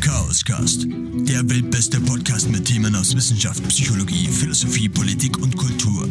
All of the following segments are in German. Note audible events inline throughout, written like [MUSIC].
Chaoscast, der weltbeste Podcast mit Themen aus Wissenschaft, Psychologie, Philosophie, Politik und Kultur.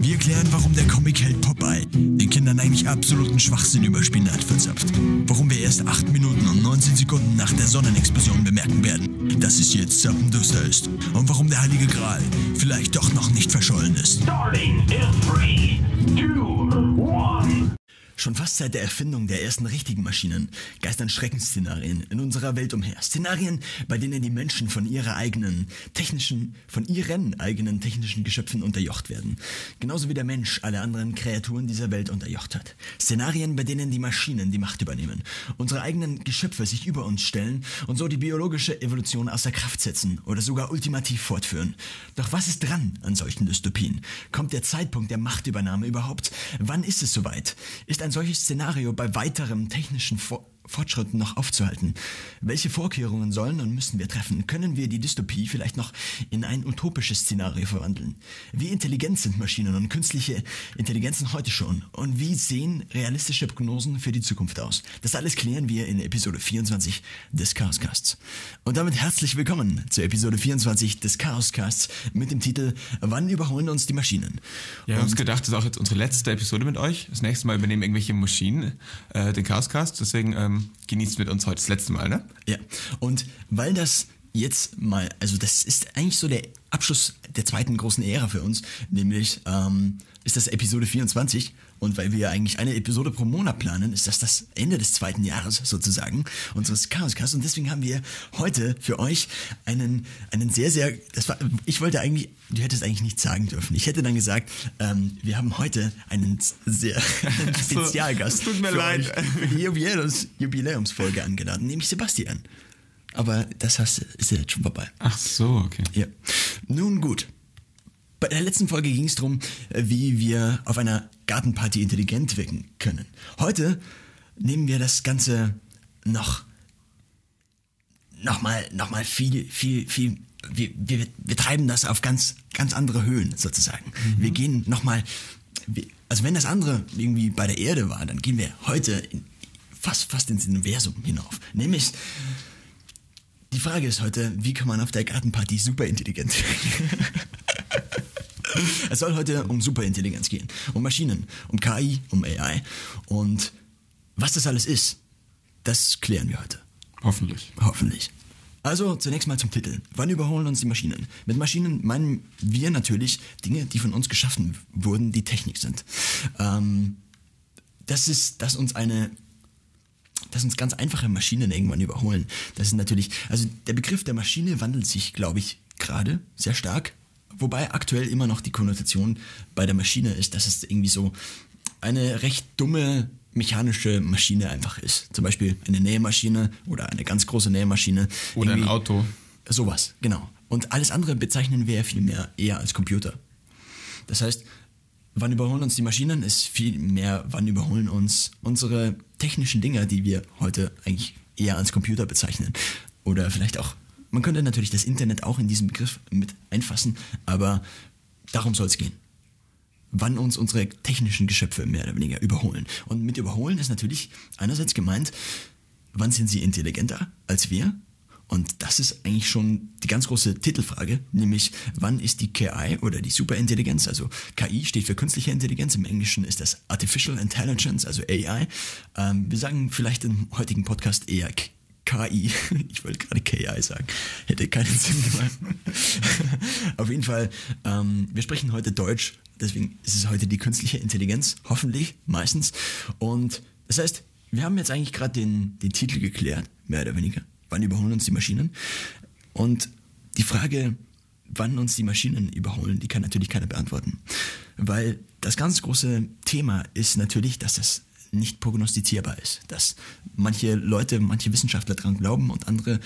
Wir klären, warum der Comic-Held Popeye den Kindern eigentlich absoluten Schwachsinn über Spinat verzapft. Warum wir erst 8 Minuten und 19 Sekunden nach der Sonnenexplosion bemerken werden, dass es jetzt zappenduster ist. Und warum der Heilige Gral vielleicht doch noch nicht verschollen ist. Starting in 3, 2, 1. Schon fast seit der Erfindung der ersten richtigen Maschinen geistern Schreckensszenarien in unserer Welt umher. Szenarien, bei denen die Menschen von ihrer eigenen technischen, von ihren eigenen technischen Geschöpfen unterjocht werden. Genauso wie der Mensch alle anderen Kreaturen dieser Welt unterjocht hat. Szenarien, bei denen die Maschinen die Macht übernehmen, unsere eigenen Geschöpfe sich über uns stellen und so die biologische Evolution außer Kraft setzen oder sogar ultimativ fortführen. Doch was ist dran an solchen Dystopien? Kommt der Zeitpunkt der Machtübernahme überhaupt? Wann ist es soweit? Ist ein solches Szenario bei weiterem technischen Vor Fortschritten noch aufzuhalten? Welche Vorkehrungen sollen und müssen wir treffen? Können wir die Dystopie vielleicht noch in ein utopisches Szenario verwandeln? Wie intelligent sind Maschinen und künstliche Intelligenzen heute schon? Und wie sehen realistische Prognosen für die Zukunft aus? Das alles klären wir in Episode 24 des Chaoscasts. Und damit herzlich willkommen zur Episode 24 des Chaoscasts mit dem Titel Wann überholen uns die Maschinen? Ja, wir haben uns gedacht, das ist auch jetzt unsere letzte Episode mit euch. Das nächste Mal übernehmen irgendwelche Maschinen äh, den Chaoscast. Deswegen ähm, genießt mit uns heute das letzte Mal, ne? Ja, und weil das jetzt mal, also das ist eigentlich so der Abschluss der zweiten großen Ära für uns, nämlich ähm, ist das Episode 24 und weil wir eigentlich eine Episode pro Monat planen, ist das das Ende des zweiten Jahres sozusagen unseres Chaoscasts und deswegen haben wir heute für euch einen, einen sehr, sehr, das war, ich wollte eigentlich, du hättest eigentlich nichts sagen dürfen. Ich hätte dann gesagt, ähm, wir haben heute einen sehr [LAUGHS] einen [LAUGHS] Spezialgast tut mir leid. euch die Jubiläums, Jubiläumsfolge angeladen, nämlich Sebastian. Aber das hast, ist ja jetzt schon vorbei. Ach so, okay. Ja. Nun gut. Bei der letzten Folge ging es darum, wie wir auf einer Gartenparty intelligent wirken können. Heute nehmen wir das Ganze noch noch mal, noch mal viel, viel, viel. Wir, wir, wir treiben das auf ganz, ganz andere Höhen sozusagen. Wir gehen noch mal. Also wenn das andere irgendwie bei der Erde war, dann gehen wir heute in, fast, fast ins Universum hinauf. Nämlich die Frage ist heute, wie kann man auf der Gartenparty superintelligent werden? [LAUGHS] [LAUGHS] es soll heute um Superintelligenz gehen, um Maschinen, um KI, um AI. Und was das alles ist, das klären wir heute. Hoffentlich. Hoffentlich. Also zunächst mal zum Titel. Wann überholen uns die Maschinen? Mit Maschinen meinen wir natürlich Dinge, die von uns geschaffen wurden, die Technik sind. Ähm, das ist, dass uns eine dass uns ganz einfache Maschinen irgendwann überholen. Das ist natürlich, also der Begriff der Maschine wandelt sich, glaube ich, gerade sehr stark. Wobei aktuell immer noch die Konnotation bei der Maschine ist, dass es irgendwie so eine recht dumme mechanische Maschine einfach ist. Zum Beispiel eine Nähmaschine oder eine ganz große Nähmaschine. Oder ein Irgendwie- Auto. Sowas, genau. Und alles andere bezeichnen wir ja viel mehr eher als Computer. Das heißt, wann überholen uns die Maschinen, ist viel mehr, wann überholen uns unsere technischen Dinge, die wir heute eigentlich eher als Computer bezeichnen. Oder vielleicht auch, man könnte natürlich das Internet auch in diesen Begriff mit einfassen, aber darum soll es gehen. Wann uns unsere technischen Geschöpfe mehr oder weniger überholen. Und mit überholen ist natürlich einerseits gemeint, wann sind sie intelligenter als wir? Und das ist eigentlich schon die ganz große Titelfrage, nämlich wann ist die KI oder die Superintelligenz, also KI steht für künstliche Intelligenz, im Englischen ist das Artificial Intelligence, also AI. Ähm, wir sagen vielleicht im heutigen Podcast eher KI, [LAUGHS] ich wollte gerade KI sagen, hätte keinen Sinn gemacht. [LAUGHS] Auf jeden Fall, ähm, wir sprechen heute Deutsch, deswegen ist es heute die künstliche Intelligenz, hoffentlich, meistens. Und das heißt, wir haben jetzt eigentlich gerade den, den Titel geklärt, mehr oder weniger. Wann überholen uns die Maschinen? Und die Frage, wann uns die Maschinen überholen, die kann natürlich keiner beantworten. Weil das ganz große Thema ist natürlich, dass das nicht prognostizierbar ist. Dass manche Leute, manche Wissenschaftler dran glauben und andere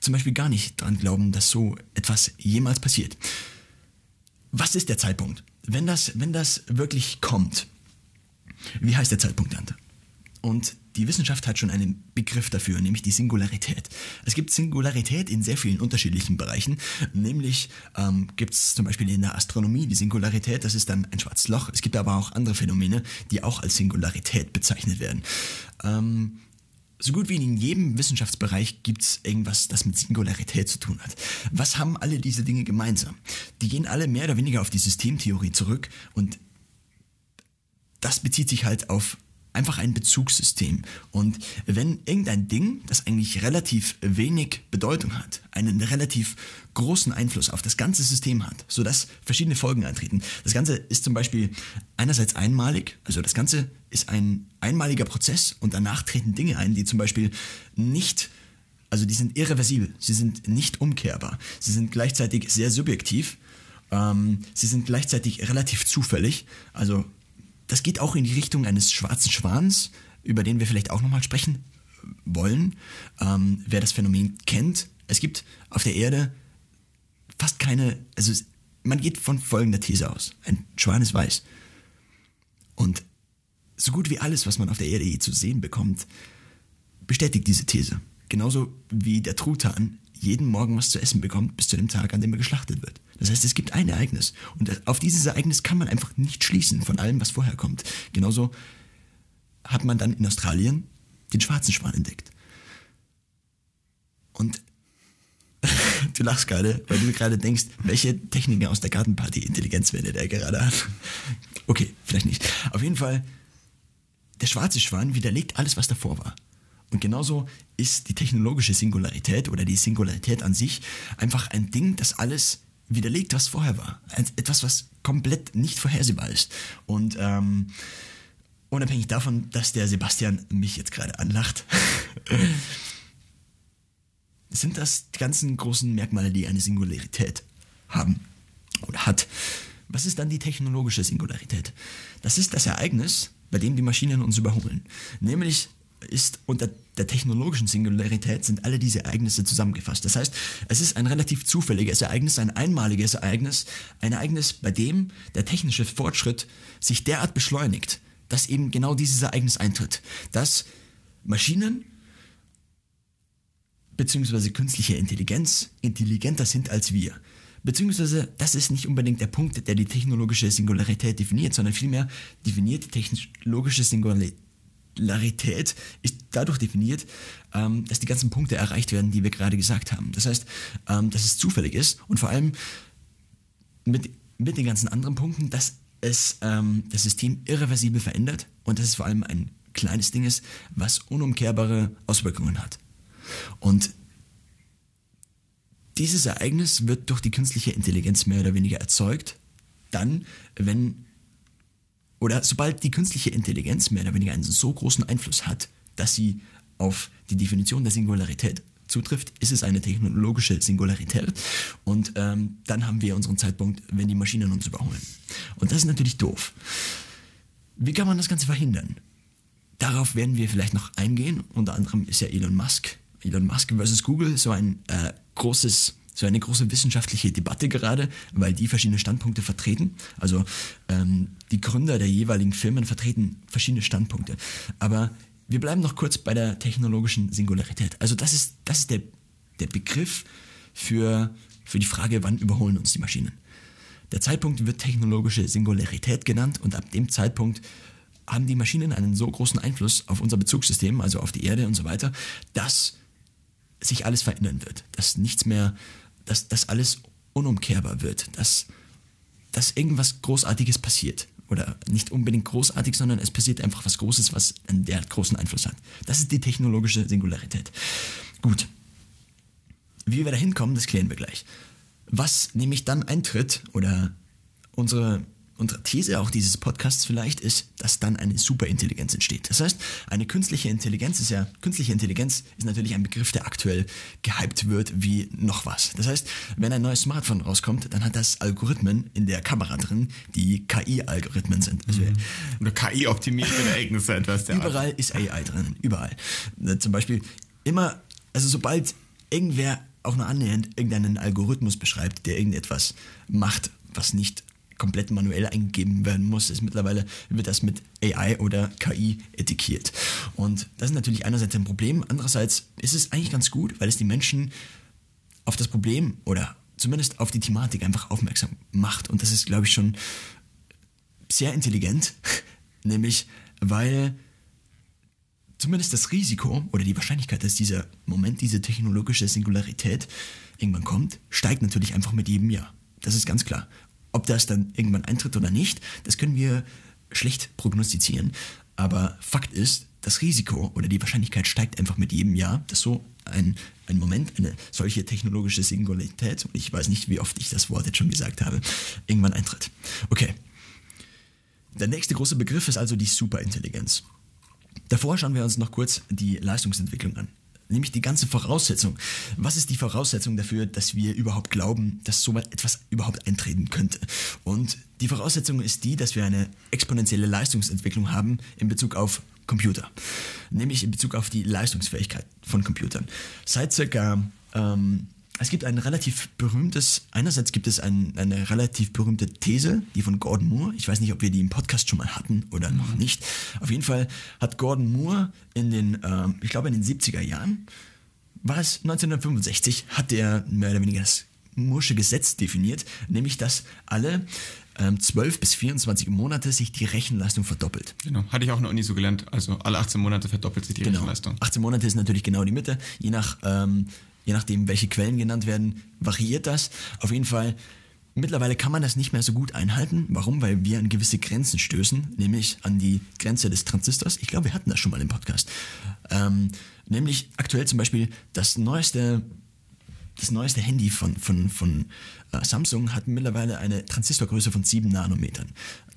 zum Beispiel gar nicht dran glauben, dass so etwas jemals passiert. Was ist der Zeitpunkt? Wenn das, wenn das wirklich kommt, wie heißt der Zeitpunkt, Ante? Und die Wissenschaft hat schon einen Begriff dafür, nämlich die Singularität. Es gibt Singularität in sehr vielen unterschiedlichen Bereichen. Nämlich ähm, gibt es zum Beispiel in der Astronomie die Singularität, das ist dann ein schwarzes Loch. Es gibt aber auch andere Phänomene, die auch als Singularität bezeichnet werden. Ähm, so gut wie in jedem Wissenschaftsbereich gibt es irgendwas, das mit Singularität zu tun hat. Was haben alle diese Dinge gemeinsam? Die gehen alle mehr oder weniger auf die Systemtheorie zurück und das bezieht sich halt auf einfach ein Bezugssystem. Und wenn irgendein Ding, das eigentlich relativ wenig Bedeutung hat, einen relativ großen Einfluss auf das ganze System hat, sodass verschiedene Folgen eintreten. Das Ganze ist zum Beispiel einerseits einmalig, also das Ganze ist ein einmaliger Prozess und danach treten Dinge ein, die zum Beispiel nicht also die sind irreversibel, sie sind nicht umkehrbar, sie sind gleichzeitig sehr subjektiv, ähm, sie sind gleichzeitig relativ zufällig, also das geht auch in die Richtung eines schwarzen Schwans, über den wir vielleicht auch nochmal sprechen wollen. Ähm, wer das Phänomen kennt, es gibt auf der Erde fast keine, also es, man geht von folgender These aus. Ein Schwan ist weiß. Und so gut wie alles, was man auf der Erde je zu sehen bekommt, bestätigt diese These. Genauso wie der Truthahn jeden Morgen was zu essen bekommt, bis zu dem Tag, an dem er geschlachtet wird. Das heißt, es gibt ein Ereignis. Und auf dieses Ereignis kann man einfach nicht schließen von allem, was vorher kommt. Genauso hat man dann in Australien den schwarzen Schwan entdeckt. Und [LAUGHS] du lachst gerade, weil du gerade denkst, welche Techniker aus der Gartenparty Intelligenzwende der gerade hat. Okay, vielleicht nicht. Auf jeden Fall, der schwarze Schwan widerlegt alles, was davor war. Und genauso ist die technologische Singularität oder die Singularität an sich einfach ein Ding, das alles widerlegt, was vorher war. Etwas, was komplett nicht vorhersehbar ist. Und ähm, unabhängig davon, dass der Sebastian mich jetzt gerade anlacht, [LAUGHS] sind das die ganzen großen Merkmale, die eine Singularität haben oder hat. Was ist dann die technologische Singularität? Das ist das Ereignis, bei dem die Maschinen uns überholen. Nämlich ist unter der technologischen Singularität sind alle diese Ereignisse zusammengefasst. Das heißt, es ist ein relativ zufälliges Ereignis, ein einmaliges Ereignis, ein Ereignis, bei dem der technische Fortschritt sich derart beschleunigt, dass eben genau dieses Ereignis eintritt, dass Maschinen bzw. künstliche Intelligenz intelligenter sind als wir. Beziehungsweise, das ist nicht unbedingt der Punkt, der die technologische Singularität definiert, sondern vielmehr definiert die technologische Singularität Singularität ist dadurch definiert, ähm, dass die ganzen Punkte erreicht werden, die wir gerade gesagt haben. Das heißt, ähm, dass es zufällig ist und vor allem mit, mit den ganzen anderen Punkten, dass es ähm, das System irreversibel verändert und dass es vor allem ein kleines Ding ist, was unumkehrbare Auswirkungen hat. Und dieses Ereignis wird durch die künstliche Intelligenz mehr oder weniger erzeugt, dann, wenn oder sobald die künstliche Intelligenz mehr oder weniger einen so großen Einfluss hat, dass sie auf die Definition der Singularität zutrifft, ist es eine technologische Singularität. Und ähm, dann haben wir unseren Zeitpunkt, wenn die Maschinen uns überholen. Und das ist natürlich doof. Wie kann man das Ganze verhindern? Darauf werden wir vielleicht noch eingehen. Unter anderem ist ja Elon Musk, Elon Musk versus Google, so ein äh, großes so eine große wissenschaftliche Debatte gerade, weil die verschiedene Standpunkte vertreten. Also ähm, die Gründer der jeweiligen Firmen vertreten verschiedene Standpunkte. Aber wir bleiben noch kurz bei der technologischen Singularität. Also das ist, das ist der, der Begriff für, für die Frage, wann überholen uns die Maschinen. Der Zeitpunkt wird technologische Singularität genannt und ab dem Zeitpunkt haben die Maschinen einen so großen Einfluss auf unser Bezugssystem, also auf die Erde und so weiter, dass sich alles verändern wird, dass nichts mehr dass das alles unumkehrbar wird, dass, dass irgendwas Großartiges passiert. Oder nicht unbedingt großartig, sondern es passiert einfach was Großes, was einen derart großen Einfluss hat. Das ist die technologische Singularität. Gut. Wie wir da hinkommen, das klären wir gleich. Was nämlich dann eintritt oder unsere unsere These auch dieses Podcasts vielleicht ist, dass dann eine Superintelligenz entsteht. Das heißt, eine künstliche Intelligenz ist ja, künstliche Intelligenz ist natürlich ein Begriff, der aktuell gehypt wird wie noch was. Das heißt, wenn ein neues Smartphone rauskommt, dann hat das Algorithmen in der Kamera drin, die KI-Algorithmen sind. Also mhm. Oder KI-optimierte Ereignisse etwas. Der überall Art. ist AI drin, überall. Zum Beispiel immer, also sobald irgendwer auch nur annähernd irgendeinen Algorithmus beschreibt, der irgendetwas macht, was nicht komplett manuell eingegeben werden muss, ist mittlerweile wird das mit AI oder KI etikiert. Und das ist natürlich einerseits ein Problem, andererseits ist es eigentlich ganz gut, weil es die Menschen auf das Problem oder zumindest auf die Thematik einfach aufmerksam macht. Und das ist, glaube ich, schon sehr intelligent, [LAUGHS] nämlich weil zumindest das Risiko oder die Wahrscheinlichkeit, dass dieser Moment, diese technologische Singularität irgendwann kommt, steigt natürlich einfach mit jedem Jahr. Das ist ganz klar. Ob das dann irgendwann eintritt oder nicht, das können wir schlecht prognostizieren. Aber Fakt ist, das Risiko oder die Wahrscheinlichkeit steigt einfach mit jedem Jahr, dass so ein, ein Moment, eine solche technologische Singularität, und ich weiß nicht, wie oft ich das Wort jetzt schon gesagt habe, irgendwann eintritt. Okay. Der nächste große Begriff ist also die Superintelligenz. Davor schauen wir uns noch kurz die Leistungsentwicklung an. Nämlich die ganze Voraussetzung. Was ist die Voraussetzung dafür, dass wir überhaupt glauben, dass so etwas überhaupt eintreten könnte? Und die Voraussetzung ist die, dass wir eine exponentielle Leistungsentwicklung haben in Bezug auf Computer. Nämlich in Bezug auf die Leistungsfähigkeit von Computern. Seit circa ähm, es gibt ein relativ berühmtes, einerseits gibt es ein, eine relativ berühmte These, die von Gordon Moore. Ich weiß nicht, ob wir die im Podcast schon mal hatten oder noch nicht. Auf jeden Fall hat Gordon Moore in den, äh, ich glaube in den 70er Jahren, war es 1965, hat er mehr oder weniger das Moore'sche Gesetz definiert, nämlich dass alle ähm, 12 bis 24 Monate sich die Rechenleistung verdoppelt. Genau. Hatte ich auch in der Uni so gelernt. Also alle 18 Monate verdoppelt sich die Genau. Rechenleistung. 18 Monate ist natürlich genau die Mitte. Je, nach, ähm, je nachdem, welche Quellen genannt werden, variiert das. Auf jeden Fall, mittlerweile kann man das nicht mehr so gut einhalten. Warum? Weil wir an gewisse Grenzen stößen, nämlich an die Grenze des Transistors. Ich glaube, wir hatten das schon mal im Podcast. Ähm, nämlich aktuell zum Beispiel das neueste das neueste Handy von, von, von äh, Samsung hat mittlerweile eine Transistorgröße von 7 Nanometern.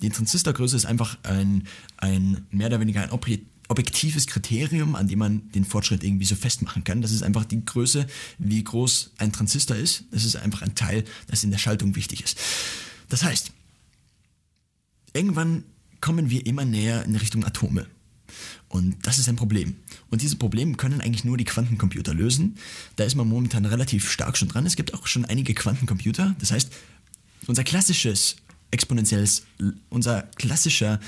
Die Transistorgröße ist einfach ein, ein mehr oder weniger ein obje- objektives Kriterium, an dem man den Fortschritt irgendwie so festmachen kann. Das ist einfach die Größe, wie groß ein Transistor ist. Das ist einfach ein Teil, das in der Schaltung wichtig ist. Das heißt, irgendwann kommen wir immer näher in Richtung Atome. Und das ist ein Problem. Und dieses Problem können eigentlich nur die Quantencomputer lösen. Da ist man momentan relativ stark schon dran. Es gibt auch schon einige Quantencomputer. Das heißt, unser klassisches exponentielles, unser klassischer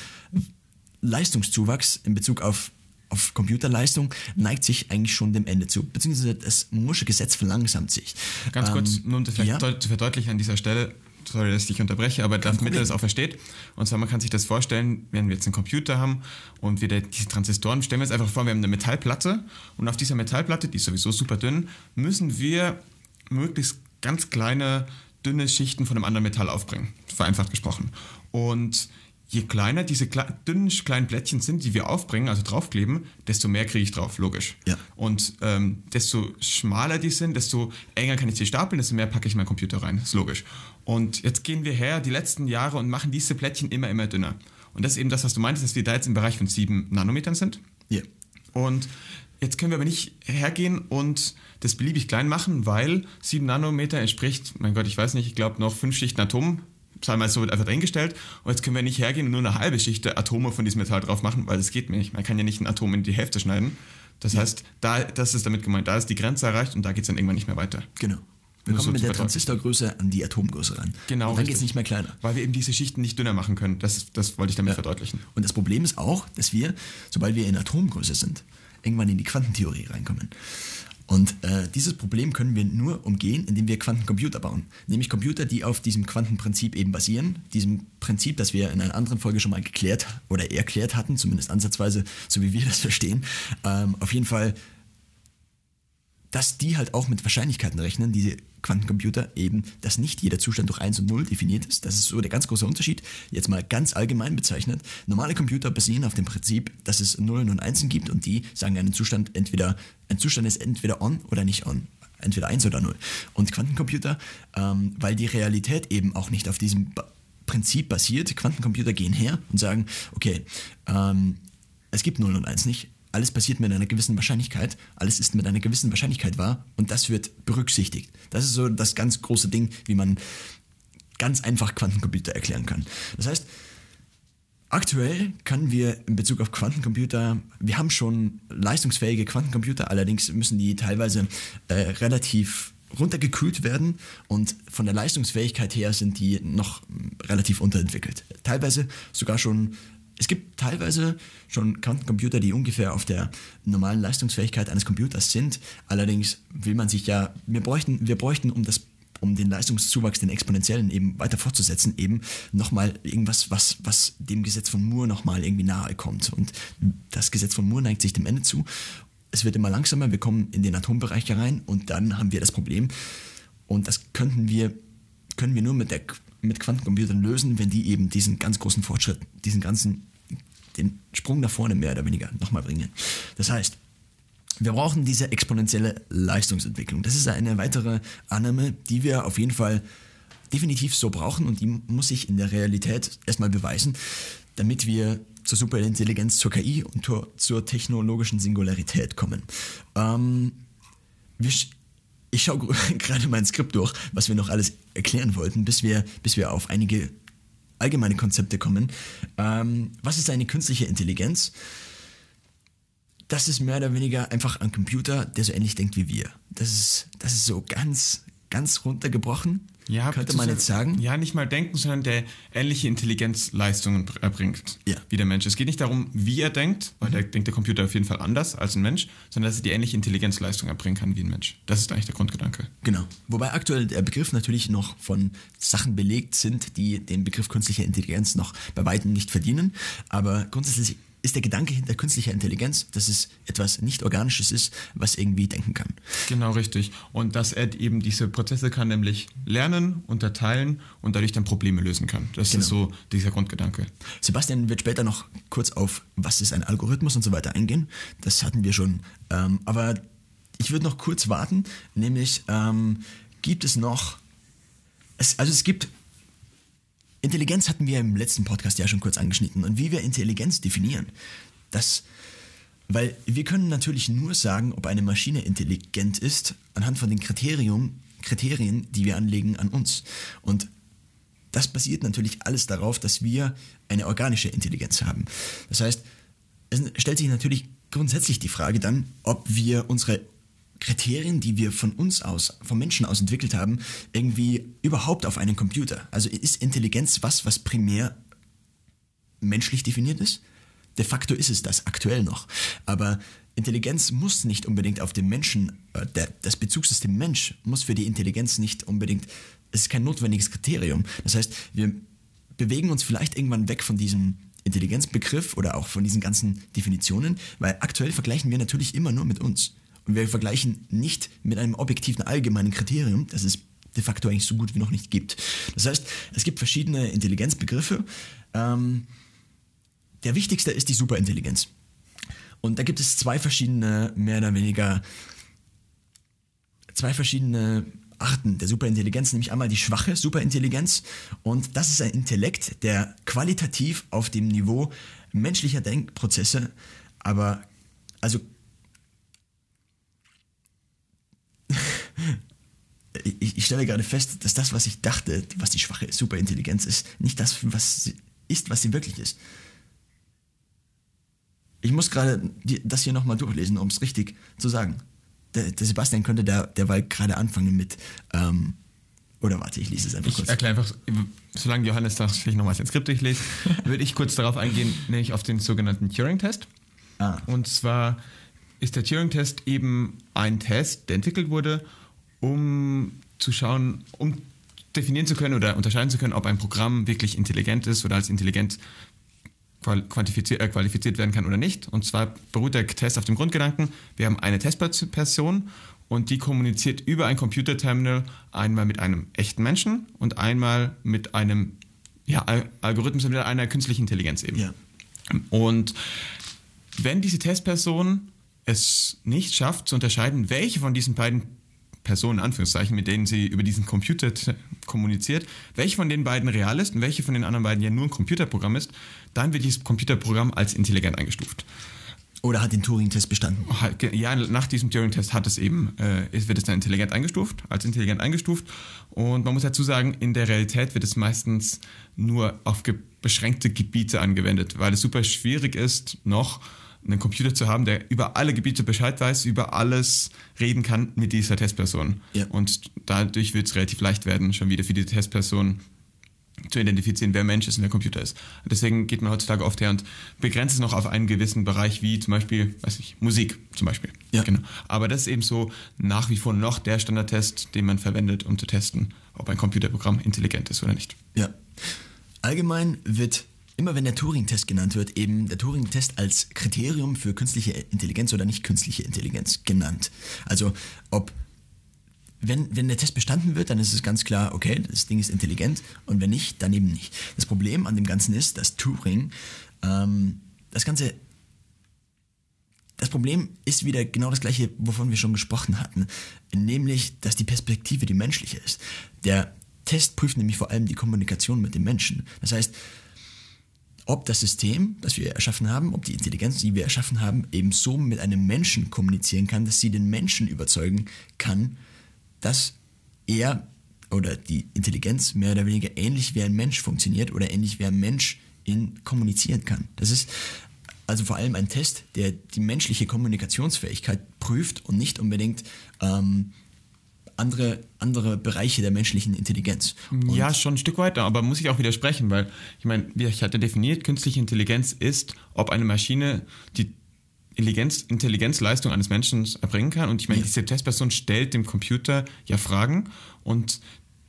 Leistungszuwachs in Bezug auf, auf Computerleistung neigt sich eigentlich schon dem Ende zu. Beziehungsweise das Moore'sche Gesetz verlangsamt sich. Ganz kurz, Ähm, nur um das vielleicht ja? zu verdeutlichen an dieser Stelle, sorry, dass ich dich unterbreche, aber damit ihr das auch versteht. Und zwar, man kann sich das vorstellen, wenn wir jetzt einen Computer haben und wir diese Transistoren, stellen wir uns einfach vor, wir haben eine Metallplatte und auf dieser Metallplatte, die ist sowieso super dünn, müssen wir möglichst ganz kleine, dünne Schichten von einem anderen Metall aufbringen, vereinfacht gesprochen. Und je kleiner diese kle dünnen kleinen Plättchen sind, die wir aufbringen, also draufkleben, desto mehr kriege ich drauf, logisch. Ja. Und ähm, desto schmaler die sind, desto enger kann ich sie stapeln, desto mehr packe ich in meinen Computer rein. Ist logisch. Und jetzt gehen wir her die letzten Jahre und machen diese Plättchen immer, immer dünner. Und das ist eben das, was du meintest, dass wir da jetzt im Bereich von 7 Nanometern sind. Ja. Und jetzt können wir aber nicht hergehen und das beliebig klein machen, weil 7 Nanometer entspricht, mein Gott, ich weiß nicht, ich glaube noch fünf Schichten Atom. Sei mal so einfach dahingestellt. Und jetzt können wir nicht hergehen und nur eine halbe Schicht Atome von diesem Metall drauf machen, weil das geht mir nicht. Man kann ja nicht ein Atom in die Hälfte schneiden. Das heißt, da, das ist damit gemeint, da ist die Grenze erreicht und da geht es dann irgendwann nicht mehr weiter. Genau. Wir Nur so kommen mit der. Transistorgröße an die Atomgröße ran. Genau. Und dann geht es nicht mehr kleiner. Weil wir eben diese Schichten nicht dünner machen können. Das, das wollte ich damit verdeutlichen. Und das Problem ist auch, dass wir, sobald wir in Atomgröße sind, irgendwann in die Quantentheorie reinkommen. Und äh, dieses Problem können wir nur umgehen, indem wir Quantencomputer bauen. Nämlich Computer, die auf diesem Quantenprinzip eben basieren. Diesem Prinzip, das wir in einer anderen Folge schon mal geklärt oder erklärt hatten, zumindest ansatzweise, so wie wir das verstehen. Ähm, auf jeden Fall dass die halt auch mit Wahrscheinlichkeiten rechnen, diese Quantencomputer eben, dass nicht jeder Zustand durch 1 und 0 definiert ist. Das ist so der ganz große Unterschied. Jetzt mal ganz allgemein bezeichnet. Normale Computer basieren auf dem Prinzip, dass es Nullen und Einsen gibt und die sagen einen Zustand entweder, ein Zustand ist entweder on oder nicht on. Entweder 1 oder 0. Und Quantencomputer, ähm, weil die Realität eben auch nicht auf diesem ba Prinzip basiert, Quantencomputer gehen her und sagen, okay, ähm, es gibt 0 und 1 nicht, alles passiert mit einer gewissen Wahrscheinlichkeit, alles ist mit einer gewissen Wahrscheinlichkeit wahr und das wird berücksichtigt. Das ist so das ganz große Ding, wie man ganz einfach Quantencomputer erklären kann. Das heißt, aktuell können wir in Bezug auf Quantencomputer, wir haben schon leistungsfähige Quantencomputer, allerdings müssen die teilweise äh, relativ runtergekühlt werden und von der Leistungsfähigkeit her sind die noch mh, relativ unterentwickelt. Teilweise sogar schon es gibt teilweise schon Quantencomputer, die ungefähr auf der normalen Leistungsfähigkeit eines Computers sind. Allerdings will man sich ja, wir bräuchten, wir bräuchten, um das um den Leistungszuwachs, den exponentiellen eben weiter fortzusetzen, eben nochmal irgendwas, was, was dem Gesetz von Moore nochmal irgendwie nahe kommt. Und das Gesetz von Moore neigt sich dem Ende zu. Es wird immer langsamer, wir kommen in den Atombereich herein und dann haben wir das Problem. Und das könnten wir, können wir nur mit, der, mit Quantencomputern lösen, wenn die eben diesen ganz großen Fortschritt, diesen ganzen, den Sprung nach vorne mehr oder weniger nochmal bringen. Das heißt, wir brauchen diese exponentielle Leistungsentwicklung. Das ist eine weitere Annahme, die wir auf jeden Fall definitiv so brauchen und die muss sich in der Realität erstmal beweisen, damit wir zur Superintelligenz, zur KI und zur, zur technologischen Singularität kommen. Ähm, wir, ich schaue [LAUGHS] gerade mein Skript durch, was wir noch alles erklären wollten, bis wir, bis wir auf einige allgemeine Konzepte kommen. Ähm, was ist eine künstliche Intelligenz? das ist mehr oder weniger einfach ein Computer, der so ähnlich denkt wie wir. Das ist, das ist so ganz, ganz runtergebrochen. könnte man jetzt sagen. Ja, nicht mal denken, sondern der ähnliche Intelligenzleistungen br- erbringt Ja. Mhm. wie der Mensch. Es geht nicht darum, wie er denkt, weil da denkt der Computer auf jeden Fall anders als ein Mensch, sondern dass er die ähnliche Intelligenzleistung erbringen kann wie ein Mensch. Das ist eigentlich der Grundgedanke. Genau. Wobei aktuell der Begriff natürlich noch von Sachen belegt sind, die den Begriff künstliche Intelligenz noch bei weitem nicht verdienen. Aber grundsätzlich ist der Gedanke hinter künstlicher Intelligenz, dass es etwas nicht Organisches ist, was irgendwie denken kann. Genau, richtig. Und dass er eben diese Prozesse kann nämlich lernen, unterteilen und dadurch dann Probleme lösen kann. Das Genau. ist so dieser Grundgedanke. Sebastian wird später noch kurz auf, was ist ein Algorithmus und so weiter eingehen. Das hatten wir schon. Ähm, aber ich würde noch kurz warten, nämlich ähm, gibt es noch, es, also es gibt, Intelligenz hatten wir im letzten Podcast ja schon kurz angeschnitten und wie wir Intelligenz definieren, das, weil wir können natürlich nur sagen, ob eine Maschine intelligent ist, anhand von den Kriterium, Kriterien, die wir anlegen an uns. Und das basiert natürlich alles darauf, dass wir eine organische Intelligenz haben. Das heißt, es stellt sich natürlich grundsätzlich die Frage dann, ob wir unsere Kriterien, die wir von uns aus, vom Menschen aus entwickelt haben, irgendwie überhaupt auf einen Computer. Also ist Intelligenz was, was primär menschlich definiert ist? De facto ist es das aktuell noch. Aber Intelligenz muss nicht unbedingt auf den Menschen, äh, der, das Bezugssystem Mensch muss für die Intelligenz nicht unbedingt, es ist kein notwendiges Kriterium. Das heißt, wir bewegen uns vielleicht irgendwann weg von diesem Intelligenzbegriff oder auch von diesen ganzen Definitionen, weil aktuell vergleichen wir natürlich immer nur mit uns. Und wir vergleichen nicht mit einem objektiven allgemeinen Kriterium, das es de facto eigentlich so gut wie noch nicht gibt. Das heißt, es gibt verschiedene Intelligenzbegriffe. Ähm, der wichtigste ist die Superintelligenz. Und da gibt es zwei verschiedene, mehr oder weniger, zwei verschiedene Arten der Superintelligenz, nämlich einmal die schwache Superintelligenz. Und das ist ein Intellekt, der qualitativ auf dem Niveau menschlicher Denkprozesse, aber also ich, ich stelle gerade fest, dass das, was ich dachte, was die schwache Superintelligenz ist, nicht das was sie ist, was sie wirklich ist. Ich muss gerade das hier nochmal durchlesen, um es richtig zu sagen. Der, der Sebastian könnte der, derweil gerade anfangen mit, ähm, oder warte, ich lese es einfach Ich kurz. erkläre einfach, solange Johannes da sich nochmal sein Skript durchliest, [LAUGHS] würde ich kurz darauf eingehen, nämlich auf den sogenannten Turing-Test. Ah. Und zwar ist der Turing-Test eben ein Test, der entwickelt wurde, um zu schauen, um definieren zu können oder unterscheiden zu können, ob ein Programm wirklich intelligent ist oder als intelligent quantifiziert, äh, qualifiziert werden kann oder nicht. Und zwar beruht der Test auf dem Grundgedanken, wir haben eine Testperson und die kommuniziert über ein Computerterminal einmal mit einem echten Menschen und einmal mit einem ja, Al- Algorithmus mit einer künstlichen Intelligenz eben. Ja. Und wenn diese Testperson es nicht schafft zu unterscheiden, welche von diesen beiden Personen, in Anführungszeichen, mit denen sie über diesen Computer kommuniziert, welche von den beiden real ist und welche von den anderen beiden ja nur ein Computerprogramm ist, dann wird dieses Computerprogramm als intelligent eingestuft. Oder hat den Turing-Test bestanden. Ja, nach diesem Turing-Test hat es eben, äh, wird es dann intelligent eingestuft, als intelligent eingestuft. Und man muss dazu sagen, in der Realität wird es meistens nur auf ge beschränkte Gebiete angewendet, weil es super schwierig ist, noch einen Computer zu haben, der über alle Gebiete Bescheid weiß, über alles reden kann mit dieser Testperson. Ja. Und dadurch wird es relativ leicht werden, schon wieder für die Testperson zu identifizieren, wer Mensch ist und wer Computer ist. Deswegen geht man heutzutage oft her und begrenzt es noch auf einen gewissen Bereich, wie zum Beispiel, weiß ich, Musik zum Beispiel. Ja. Genau. Aber das ist eben so nach wie vor noch der Standardtest, den man verwendet, um zu testen, ob ein Computerprogramm intelligent ist oder nicht. Ja. Allgemein wird immer wenn der Turing-Test genannt wird, eben der Turing-Test als Kriterium für künstliche Intelligenz oder nicht künstliche Intelligenz genannt. Also ob wenn, wenn der Test bestanden wird, dann ist es ganz klar, okay, das Ding ist intelligent und wenn nicht, dann eben nicht. Das Problem an dem Ganzen ist, dass Turing ähm, das Ganze das Problem ist wieder genau das gleiche, wovon wir schon gesprochen hatten, nämlich, dass die Perspektive die menschliche ist. Der Test prüft nämlich vor allem die Kommunikation mit dem Menschen. Das heißt, ob das System, das wir erschaffen haben, ob die Intelligenz, die wir erschaffen haben, eben so mit einem Menschen kommunizieren kann, dass sie den Menschen überzeugen kann, dass er oder die Intelligenz mehr oder weniger ähnlich wie ein Mensch funktioniert oder ähnlich wie ein Mensch in kommunizieren kann. Das ist also vor allem ein Test, der die menschliche Kommunikationsfähigkeit prüft und nicht unbedingt ähm, andere, andere Bereiche der menschlichen Intelligenz. Und ja, schon ein Stück weiter, aber muss ich auch widersprechen, weil ich meine, wie ich hatte definiert, künstliche Intelligenz ist, ob eine Maschine die Intelligenz, Intelligenzleistung eines Menschen erbringen kann. Und ich meine, Ja. diese Testperson stellt dem Computer ja Fragen und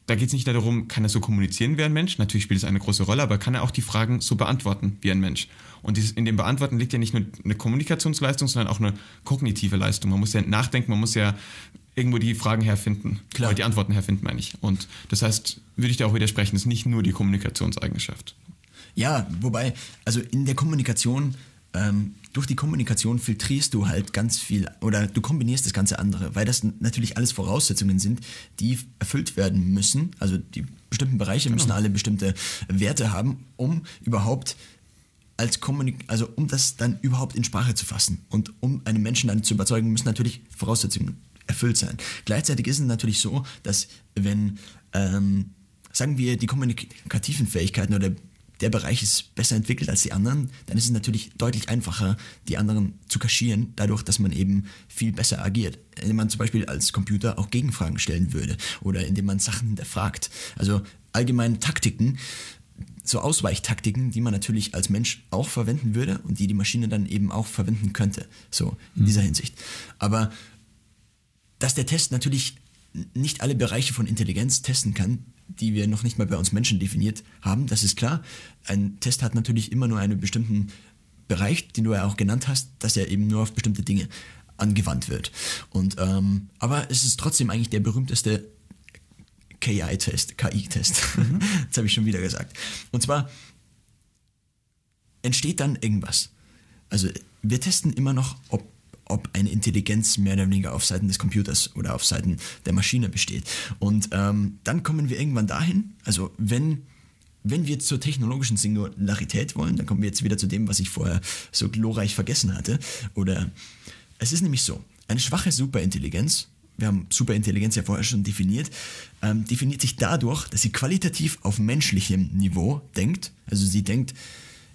da geht es nicht darum, kann er so kommunizieren wie ein Mensch? Natürlich spielt es eine große Rolle, aber kann er auch die Fragen so beantworten wie ein Mensch? Und dieses, in dem Beantworten liegt ja nicht nur eine Kommunikationsleistung, sondern auch eine kognitive Leistung. Man muss ja nachdenken, man muss ja irgendwo die Fragen herfinden. Klar. Oder die Antworten herfinden, meine ich. Und das heißt, würde ich da auch widersprechen, ist nicht nur die Kommunikationseigenschaft. Ja, wobei, also in der Kommunikation, ähm, durch die Kommunikation filtrierst du halt ganz viel oder du kombinierst das ganze andere, weil das natürlich alles Voraussetzungen sind, die erfüllt werden müssen. Also die bestimmten Bereiche müssen alle bestimmte Werte haben, um überhaupt als Kommunik also um das dann überhaupt in Sprache zu fassen und um einen Menschen dann zu überzeugen, müssen natürlich Voraussetzungen erfüllt sein. Gleichzeitig ist es natürlich so, dass wenn, ähm, sagen wir, die kommunikativen Fähigkeiten oder der Bereich ist besser entwickelt als die anderen, dann ist es natürlich deutlich einfacher, die anderen zu kaschieren, dadurch, dass man eben viel besser agiert. Indem man zum Beispiel als Computer auch Gegenfragen stellen würde oder indem man Sachen hinterfragt. Also allgemeine Taktiken, so Ausweichtaktiken, die man natürlich als Mensch auch verwenden würde und die die Maschine dann eben auch verwenden könnte. So, in dieser Hinsicht. Aber dass der Test natürlich nicht alle Bereiche von Intelligenz testen kann, die wir noch nicht mal bei uns Menschen definiert haben, das ist klar. Ein Test hat natürlich immer nur einen bestimmten Bereich, den du ja auch genannt hast, dass er eben nur auf bestimmte Dinge angewandt wird. Und, ähm, aber es ist trotzdem eigentlich der berühmteste KI-Test, KI-Test. [LAUGHS] das habe ich schon wieder gesagt. Und zwar entsteht dann irgendwas. Also wir testen immer noch, ob, ob eine Intelligenz mehr oder weniger auf Seiten des Computers oder auf Seiten der Maschine besteht. Und ähm, dann kommen wir irgendwann dahin, also wenn, wenn wir zur technologischen Singularität wollen, dann kommen wir jetzt wieder zu dem, was ich vorher so glorreich vergessen hatte. Oder es ist nämlich so, eine schwache Superintelligenz, wir haben Superintelligenz ja vorher schon definiert, ähm, definiert sich dadurch, dass sie qualitativ auf menschlichem Niveau denkt. Also sie denkt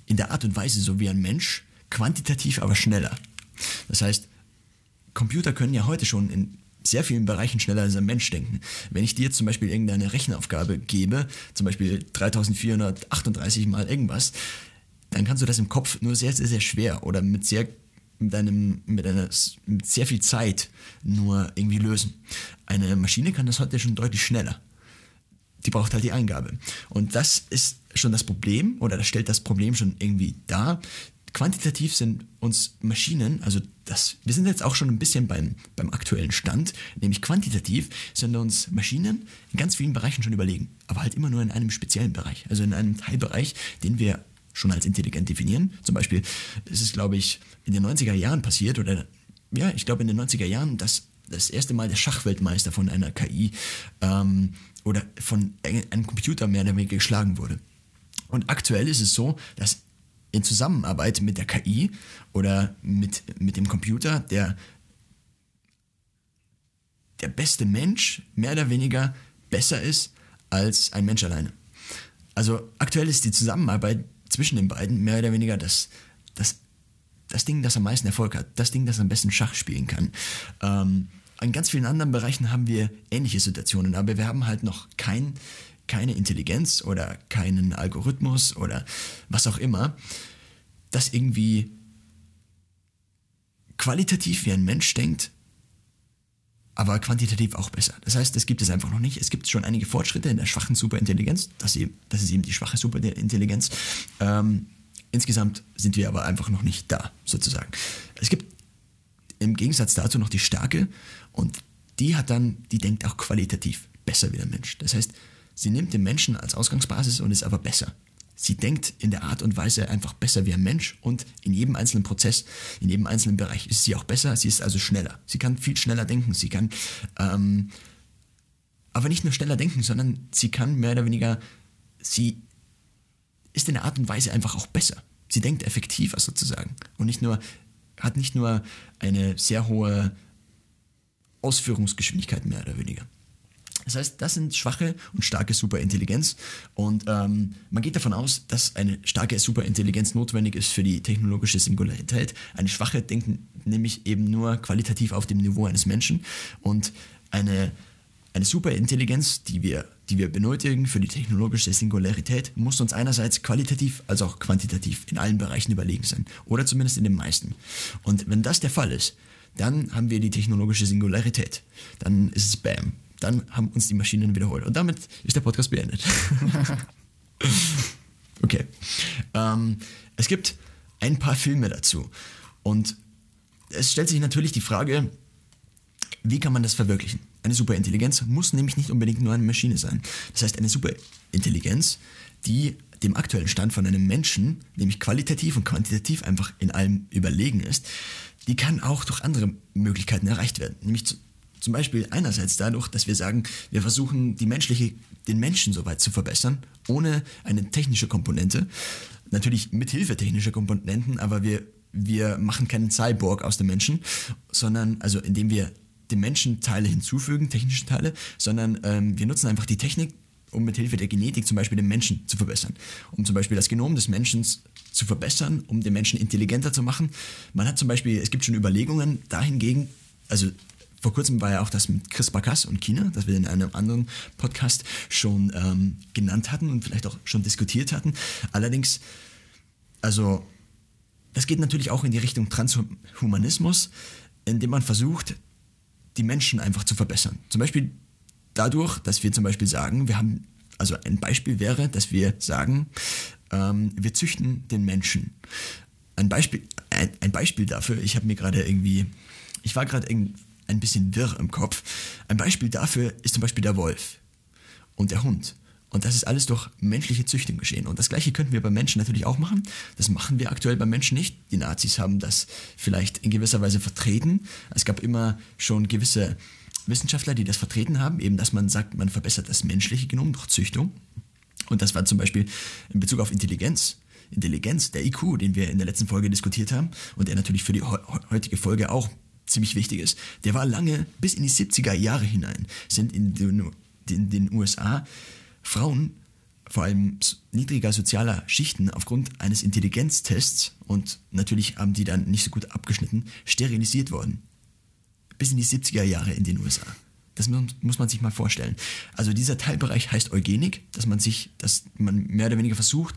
in der Art und Weise so wie ein Mensch, quantitativ aber schneller. Das heißt, Computer können ja heute schon in sehr vielen Bereichen schneller als ein Mensch denken. Wenn ich dir zum Beispiel irgendeine Rechenaufgabe gebe, zum Beispiel 3438 mal irgendwas, dann kannst du das im Kopf nur sehr, sehr, sehr schwer oder mit sehr mit, einem, mit, einer, mit sehr viel Zeit nur irgendwie lösen. Eine Maschine kann das heute schon deutlich schneller. Die braucht halt die Eingabe. Und das ist schon das Problem, oder das stellt das Problem schon irgendwie dar. Quantitativ sind uns Maschinen, also das, wir sind jetzt auch schon ein bisschen beim, beim aktuellen Stand, nämlich quantitativ sind uns Maschinen in ganz vielen Bereichen schon überlegen, aber halt immer nur in einem speziellen Bereich, also in einem Teilbereich, den wir schon als intelligent definieren. Zum Beispiel ist es, glaube ich, in den 90er Jahren passiert, oder ja, ich glaube in den 90er Jahren, dass das erste Mal der Schachweltmeister von einer KI ähm, oder von einem Computer mehr oder weniger geschlagen wurde. Und aktuell ist es so, dass in Zusammenarbeit mit der KI oder mit, mit dem Computer der, der beste Mensch mehr oder weniger besser ist als ein Mensch alleine. Also aktuell ist die Zusammenarbeit zwischen den beiden mehr oder weniger das, das, das Ding, das am meisten Erfolg hat, das Ding, das am besten Schach spielen kann. Ähm, in ganz vielen anderen Bereichen haben wir ähnliche Situationen, aber wir haben halt noch kein, keine Intelligenz oder keinen Algorithmus oder was auch immer, das irgendwie qualitativ wie ein Mensch denkt, aber quantitativ auch besser. Das heißt, das gibt es einfach noch nicht. Es gibt schon einige Fortschritte in der schwachen Superintelligenz. Das, ist eben die schwache Superintelligenz. Ähm, insgesamt sind wir aber einfach noch nicht da, sozusagen. Es gibt im Gegensatz dazu noch die starke und die hat dann, die denkt auch qualitativ besser wie der Mensch. Das heißt, sie nimmt den Menschen als Ausgangsbasis und ist aber besser. Sie denkt in der Art und Weise einfach besser wie ein Mensch und in jedem einzelnen Prozess, in jedem einzelnen Bereich ist sie auch besser. Sie ist also schneller. Sie kann viel schneller denken. Sie kann ähm, aber nicht nur schneller denken, sondern sie kann mehr oder weniger, sie ist in der Art und Weise einfach auch besser. Sie denkt effektiver sozusagen und nicht nur, hat nicht nur eine sehr hohe Ausführungsgeschwindigkeit mehr oder weniger. Das heißt, das sind schwache und starke Superintelligenz. Und ähm, man geht davon aus, dass eine starke Superintelligenz notwendig ist für die technologische Singularität. Eine schwache denkt nämlich eben nur qualitativ auf dem Niveau eines Menschen. Und eine, eine Superintelligenz, die wir, die wir benötigen für die technologische Singularität, muss uns einerseits qualitativ als auch quantitativ in allen Bereichen überlegen sein. Oder zumindest in den meisten. Und wenn das der Fall ist, dann haben wir die technologische Singularität. Dann ist es Bam dann haben uns die Maschinen wiederholt. Und damit ist der Podcast beendet. [LAUGHS] okay. Ähm, es gibt ein paar Filme dazu. Und es stellt sich natürlich die Frage, wie kann man das verwirklichen? Eine Superintelligenz muss nämlich nicht unbedingt nur eine Maschine sein. Das heißt, eine Superintelligenz, die dem aktuellen Stand von einem Menschen, nämlich qualitativ und quantitativ einfach in allem überlegen ist, die kann auch durch andere Möglichkeiten erreicht werden. Nämlich zum Beispiel einerseits dadurch, dass wir sagen, wir versuchen die menschliche, den Menschen so weit zu verbessern, ohne eine technische Komponente. Natürlich mit Hilfe technischer Komponenten, aber wir, wir machen keinen Cyborg aus dem Menschen, sondern also indem wir dem Menschen Teile hinzufügen, technische Teile, sondern ähm, wir nutzen einfach die Technik, um mit Hilfe der Genetik zum Beispiel den Menschen zu verbessern. Um zum Beispiel das Genom des Menschen zu verbessern, um den Menschen intelligenter zu machen. Man hat zum Beispiel, es gibt schon Überlegungen dahingegen, also vor kurzem war ja auch das mit CRISPR-Cas und China, das wir in einem anderen Podcast schon ähm, genannt hatten und vielleicht auch schon diskutiert hatten. Allerdings, also das geht natürlich auch in die Richtung Transhumanismus, indem man versucht, die Menschen einfach zu verbessern. Zum Beispiel dadurch, dass wir zum Beispiel sagen, wir haben, also ein Beispiel wäre, dass wir sagen, ähm, wir züchten den Menschen. Ein Beispiel, ein, ein Beispiel dafür, ich habe mir gerade irgendwie, ich war gerade ein bisschen wirr im Kopf. Ein Beispiel dafür ist zum Beispiel der Wolf und der Hund. Und das ist alles durch menschliche Züchtung geschehen. Und das Gleiche könnten wir bei Menschen natürlich auch machen. Das machen wir aktuell bei Menschen nicht. Die Nazis haben das vielleicht in gewisser Weise vertreten. Es gab immer schon gewisse Wissenschaftler, die das vertreten haben, eben dass man sagt, man verbessert das menschliche Genom durch Züchtung. Und das war zum Beispiel in Bezug auf Intelligenz. Intelligenz, der IQ, den wir in der letzten Folge diskutiert haben und der natürlich für die heutige Folge auch ziemlich wichtig ist. Der war lange, bis in die 70er Jahre hinein, sind in den, in den USA Frauen, vor allem niedriger sozialer Schichten, aufgrund eines Intelligenztests, und natürlich haben die dann nicht so gut abgeschnitten, sterilisiert worden. Bis in die 70er Jahre in den USA. Das muss man sich mal vorstellen. Also dieser Teilbereich heißt Eugenik, dass man sich, dass man mehr oder weniger versucht,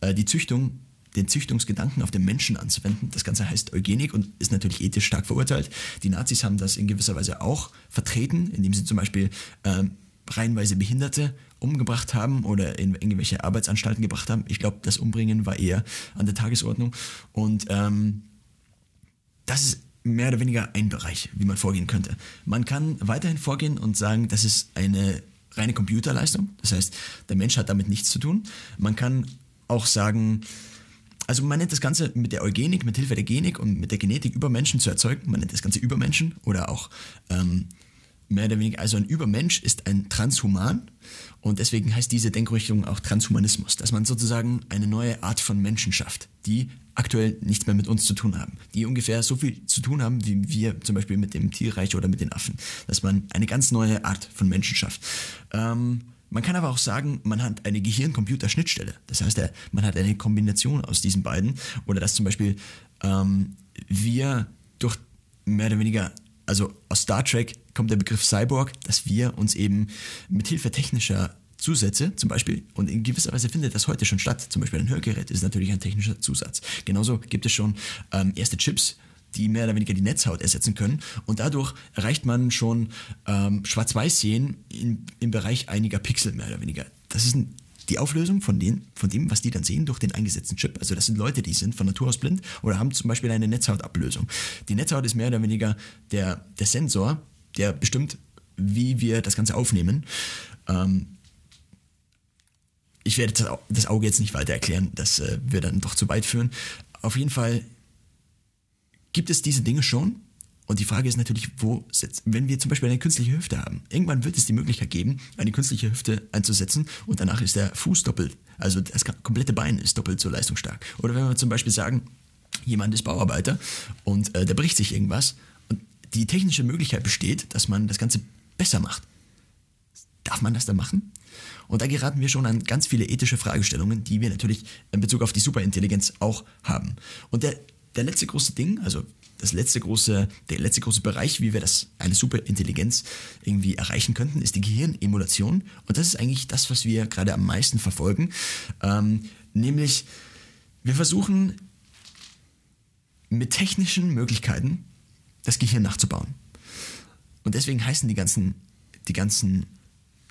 äh, die Züchtung den Züchtungsgedanken auf den Menschen anzuwenden. Das Ganze heißt Eugenik und ist natürlich ethisch stark verurteilt. Die Nazis haben das in gewisser Weise auch vertreten, indem sie zum Beispiel ähm, reihenweise Behinderte umgebracht haben oder in irgendwelche Arbeitsanstalten gebracht haben. Ich glaube, das Umbringen war eher an der Tagesordnung. Und ähm, das ist mehr oder weniger ein Bereich, wie man vorgehen könnte. Man kann weiterhin vorgehen und sagen, das ist eine reine Computerleistung. Das heißt, der Mensch hat damit nichts zu tun. Man kann auch sagen, also man nennt das Ganze mit der Eugenik, mit Hilfe der Genik und mit der Genetik über Menschen zu erzeugen. Man nennt das Ganze Übermenschen oder auch ähm, mehr oder weniger, also ein Übermensch ist ein Transhuman und deswegen heißt diese Denkrichtung auch Transhumanismus, dass man sozusagen eine neue Art von Menschen schafft, die aktuell nichts mehr mit uns zu tun haben, die ungefähr so viel zu tun haben, wie wir zum Beispiel mit dem Tierreich oder mit den Affen, dass man eine ganz neue Art von Menschen schafft. Ähm, man kann aber auch sagen, man hat eine Gehirn-Computer-Schnittstelle. Das heißt, man hat eine Kombination aus diesen beiden. Oder dass zum Beispiel ähm, wir durch mehr oder weniger, also aus Star Trek kommt der Begriff Cyborg, dass wir uns eben mit Hilfe technischer Zusätze zum Beispiel, und in gewisser Weise findet das heute schon statt, zum Beispiel ein Hörgerät ist natürlich ein technischer Zusatz. Genauso gibt es schon ähm, erste Chips, die mehr oder weniger die Netzhaut ersetzen können. Und dadurch erreicht man schon ähm, Schwarz-Weiß-Sehen im Bereich einiger Pixel mehr oder weniger. Das ist ein, die Auflösung von, den, von dem, was die dann sehen durch den eingesetzten Chip. Also das sind Leute, die sind von Natur aus blind oder haben zum Beispiel eine Netzhautablösung. Die Netzhaut ist mehr oder weniger der, der Sensor, der bestimmt, wie wir das Ganze aufnehmen. Ähm, ich werde das Auge jetzt nicht weiter erklären, das äh, wird dann doch zu weit führen. Auf jeden Fall gibt es diese Dinge schon. Und die Frage ist natürlich, wo setzt, wenn wir zum Beispiel eine künstliche Hüfte haben. Irgendwann wird es die Möglichkeit geben, eine künstliche Hüfte einzusetzen und danach ist der Fuß doppelt, also das komplette Bein ist doppelt so leistungsstark. Oder wenn wir zum Beispiel sagen, jemand ist Bauarbeiter und äh, der bricht sich irgendwas und die technische Möglichkeit besteht, dass man das Ganze besser macht. Darf man das dann machen? Und da geraten wir schon an ganz viele ethische Fragestellungen, die wir natürlich in Bezug auf die Superintelligenz auch haben. Und der der letzte große Ding, also das letzte große, der letzte große Bereich, wie wir das, eine Superintelligenz irgendwie erreichen könnten, ist die Gehirnemulation. Und das ist eigentlich das, was wir gerade am meisten verfolgen. Ähm, nämlich, wir versuchen mit technischen Möglichkeiten das Gehirn nachzubauen. Und deswegen heißen die ganzen, die ganzen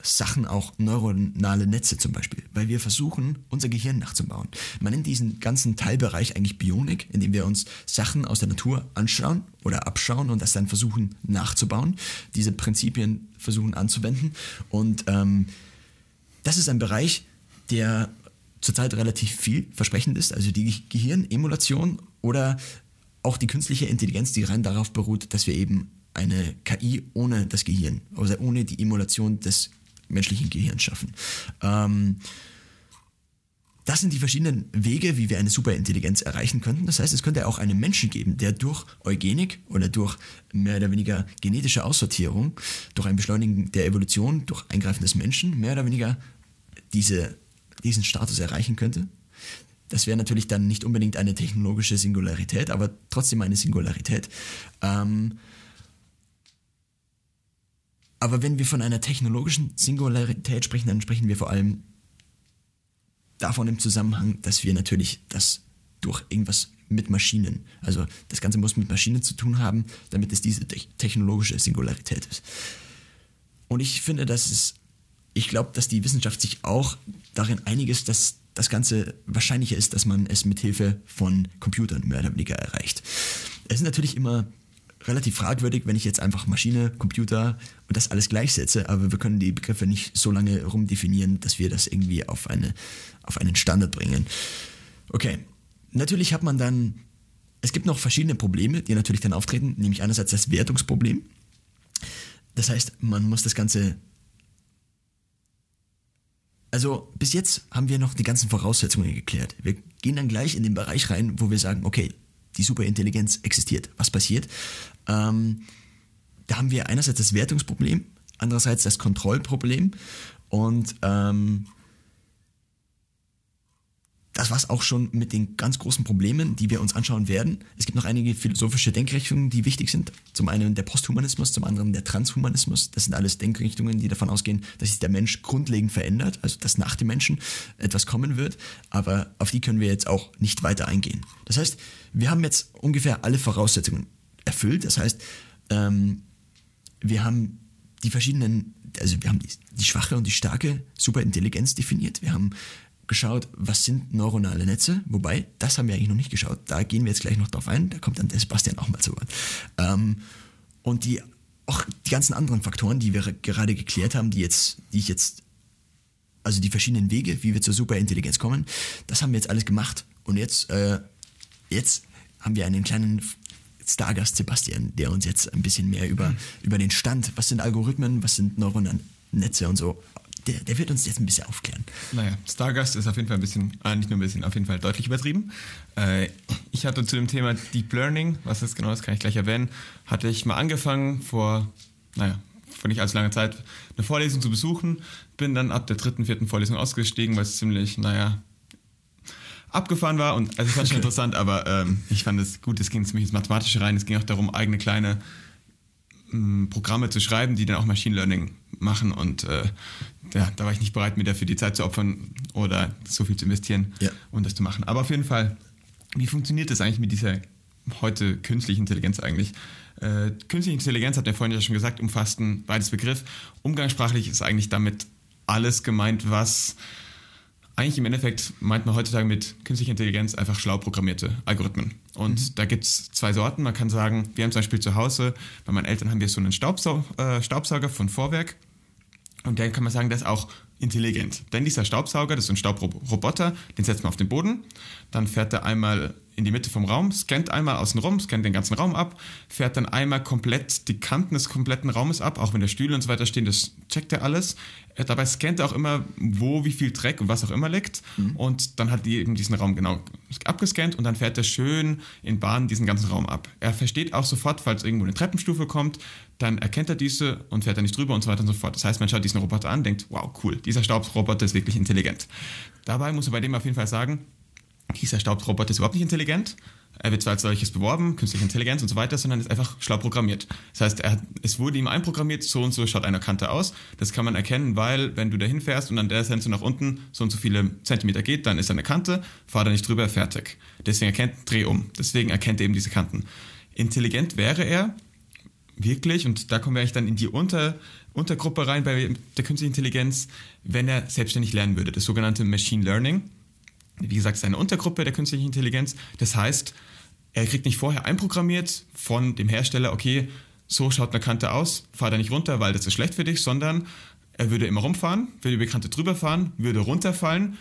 Sachen auch neuronale Netze zum Beispiel, weil wir versuchen, unser Gehirn nachzubauen. Man nennt diesen ganzen Teilbereich eigentlich Bionik, indem wir uns Sachen aus der Natur anschauen oder abschauen und das dann versuchen nachzubauen, diese Prinzipien versuchen anzuwenden. Und ähm, das ist ein Bereich, der zurzeit relativ vielversprechend ist, also die Gehirnemulation oder auch die künstliche Intelligenz, die rein darauf beruht, dass wir eben eine KI ohne das Gehirn, also ohne die Emulation des menschlichen Gehirn schaffen. Ähm, das sind die verschiedenen Wege, wie wir eine Superintelligenz erreichen könnten. Das heißt, es könnte auch einen Menschen geben, der durch Eugenik oder durch mehr oder weniger genetische Aussortierung, durch ein Beschleunigen der Evolution, durch Eingreifen des Menschen, mehr oder weniger diese, diesen Status erreichen könnte. Das wäre natürlich dann nicht unbedingt eine technologische Singularität, aber trotzdem eine Singularität. Ähm, aber wenn wir von einer technologischen Singularität sprechen, dann sprechen wir vor allem davon im Zusammenhang, dass wir natürlich das durch irgendwas mit Maschinen, also das Ganze muss mit Maschinen zu tun haben, damit es diese technologische Singularität ist. Und ich finde, dass es, ich glaube, dass die Wissenschaft sich auch darin einig ist, dass das Ganze wahrscheinlicher ist, dass man es mit Hilfe von Computern mehr oder weniger erreicht. Es ist natürlich immer relativ fragwürdig, wenn ich jetzt einfach Maschine, Computer und das alles gleichsetze, aber wir können die Begriffe nicht so lange rumdefinieren, dass wir das irgendwie auf, eine, auf einen Standard bringen. Okay, natürlich hat man dann, es gibt noch verschiedene Probleme, die natürlich dann auftreten, nämlich einerseits das Wertungsproblem. Das heißt, man muss das Ganze also bis jetzt haben wir noch die ganzen Voraussetzungen geklärt. Wir gehen dann gleich in den Bereich rein, wo wir sagen, okay, die Superintelligenz existiert. Was passiert? Ähm, da haben wir einerseits das Wertungsproblem, andererseits das Kontrollproblem und ähm, das war es auch schon mit den ganz großen Problemen, die wir uns anschauen werden. Es gibt noch einige philosophische Denkrichtungen, die wichtig sind. Zum einen der Posthumanismus, zum anderen der Transhumanismus. Das sind alles Denkrichtungen, die davon ausgehen, dass sich der Mensch grundlegend verändert, also dass nach dem Menschen etwas kommen wird. Aber auf die können wir jetzt auch nicht weiter eingehen. Das heißt, wir haben jetzt ungefähr alle Voraussetzungen erfüllt. Das heißt, ähm, wir haben die verschiedenen, also wir haben die, die schwache und die starke Superintelligenz definiert. Wir haben geschaut, was sind neuronale Netze, wobei, das haben wir eigentlich noch nicht geschaut, da gehen wir jetzt gleich noch drauf ein, da kommt dann der Sebastian auch mal zu Wort. Ähm, und die, auch die ganzen anderen Faktoren, die wir gerade geklärt haben, die jetzt, die ich jetzt, also die verschiedenen Wege, wie wir zur Superintelligenz kommen, das haben wir jetzt alles gemacht. Und jetzt, äh, jetzt haben wir einen kleinen Stargast Sebastian, der uns jetzt ein bisschen mehr über, mhm. über den Stand, was sind Algorithmen, was sind neuronale Netze und so der, der wird uns jetzt ein bisschen aufklären. Naja, Stargast ist auf jeden Fall ein bisschen, äh, nicht nur ein bisschen, auf jeden Fall deutlich übertrieben. Äh, ich hatte zu dem Thema Deep Learning, was das genau ist, kann ich gleich erwähnen, hatte ich mal angefangen vor, naja, vor nicht allzu langer Zeit eine Vorlesung zu besuchen, bin dann ab der dritten, vierten Vorlesung ausgestiegen, weil es ziemlich, naja, abgefahren war und also es war schon interessant, aber ähm, ich fand es gut, es ging ziemlich ins Mathematische rein, es ging auch darum, eigene kleine Programme zu schreiben, die dann auch Machine Learning machen. Und äh, ja, da war ich nicht bereit, mir dafür die Zeit zu opfern oder so viel zu investieren Ja. und das zu machen. Aber auf jeden Fall, wie funktioniert das eigentlich mit dieser heute künstlichen Intelligenz eigentlich? Äh, künstliche Intelligenz, hat der vorhin ja schon gesagt, umfasst ein beides Begriff. Umgangssprachlich ist eigentlich damit alles gemeint, was eigentlich im Endeffekt meint man heutzutage mit künstlicher Intelligenz einfach schlau programmierte Algorithmen. Und da gibt es zwei Sorten. Man kann sagen, wir haben zum Beispiel zu Hause, bei meinen Eltern haben wir so einen Staubsau äh, Staubsauger von Vorwerk. Und der kann man sagen, der ist auch intelligent. Denn dieser Staubsauger, das ist ein Staubroboter, den setzt man auf den Boden, dann fährt er einmal in die Mitte vom Raum, scannt einmal außen rum, scannt den ganzen Raum ab, fährt dann einmal komplett die Kanten des kompletten Raumes ab, auch wenn da Stühle und so weiter stehen, das checkt er alles. Äh, Dabei scannt er auch immer, wo wie viel Dreck und was auch immer liegt. Und dann hat die eben diesen Raum genau abgescannt und dann fährt er schön in Bahnen diesen ganzen Raum ab. Er versteht auch sofort, falls irgendwo eine Treppenstufe kommt, dann erkennt er diese und fährt da nicht drüber und so weiter und so fort. Das heißt, man schaut diesen Roboter an, denkt, wow, cool, dieser Staubroboter ist wirklich intelligent. Dabei muss man bei dem auf jeden Fall sagen, dieser Staubroboter ist überhaupt nicht intelligent. Er wird zwar als solches beworben, künstliche Intelligenz und so weiter, sondern ist einfach schlau programmiert. Das heißt, er es wurde ihm einprogrammiert, so und so schaut eine Kante aus. Das kann man erkennen, weil wenn du da hinfährst und an der Sensor nach unten so und so viele Zentimeter geht, dann ist eine Kante, fahr da nicht drüber, fertig. Deswegen erkennt, dreh um. Deswegen erkennt er eben diese Kanten. Intelligent wäre er, wirklich, und da kommen wir eigentlich dann in die Unter, Untergruppe rein bei der künstlichen Intelligenz, wenn er selbstständig lernen würde, das sogenannte Machine Learning. Wie gesagt, es ist eine Untergruppe der künstlichen Intelligenz. Das heißt, er kriegt nicht vorher einprogrammiert von dem Hersteller, okay, so schaut eine Kante aus, fahr da nicht runter, weil das ist schlecht für dich, sondern er würde immer rumfahren, würde über die Kante drüber fahren, würde runterfallen,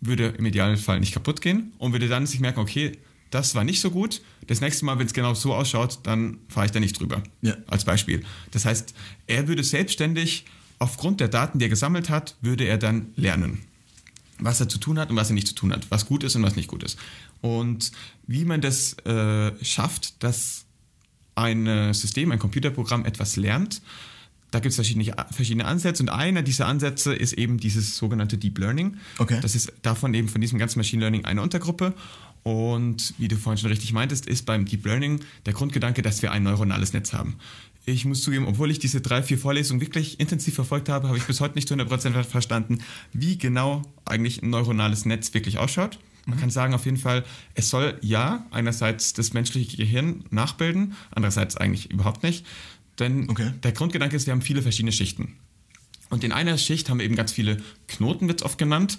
würde im Idealfall nicht kaputt gehen und würde dann sich merken, okay, das war nicht so gut. Das nächste Mal, wenn es genau so ausschaut, dann fahre ich da nicht drüber. Ja. Als Beispiel. Das heißt, er würde selbstständig aufgrund der Daten, die er gesammelt hat, würde er dann lernen was er zu tun hat und was er nicht zu tun hat, was gut ist und was nicht gut ist. Und wie man das äh, schafft, dass ein System, ein Computerprogramm etwas lernt, da gibt es verschiedene, verschiedene Ansätze und einer dieser Ansätze ist eben dieses sogenannte Deep Learning. Okay. Das ist davon eben von diesem ganzen Machine Learning eine Untergruppe. Und wie du vorhin schon richtig meintest, ist beim Deep Learning der Grundgedanke, dass wir ein neuronales Netz haben. Ich muss zugeben, obwohl ich diese drei, vier Vorlesungen wirklich intensiv verfolgt habe, habe ich bis heute nicht zu 100% verstanden, wie genau eigentlich ein neuronales Netz wirklich ausschaut. Man kann sagen, auf jeden Fall, es soll ja einerseits das menschliche Gehirn nachbilden, andererseits eigentlich überhaupt nicht. Denn Okay. der Grundgedanke ist, wir haben viele verschiedene Schichten. Und in einer Schicht haben wir eben ganz viele Knoten, wird oft genannt,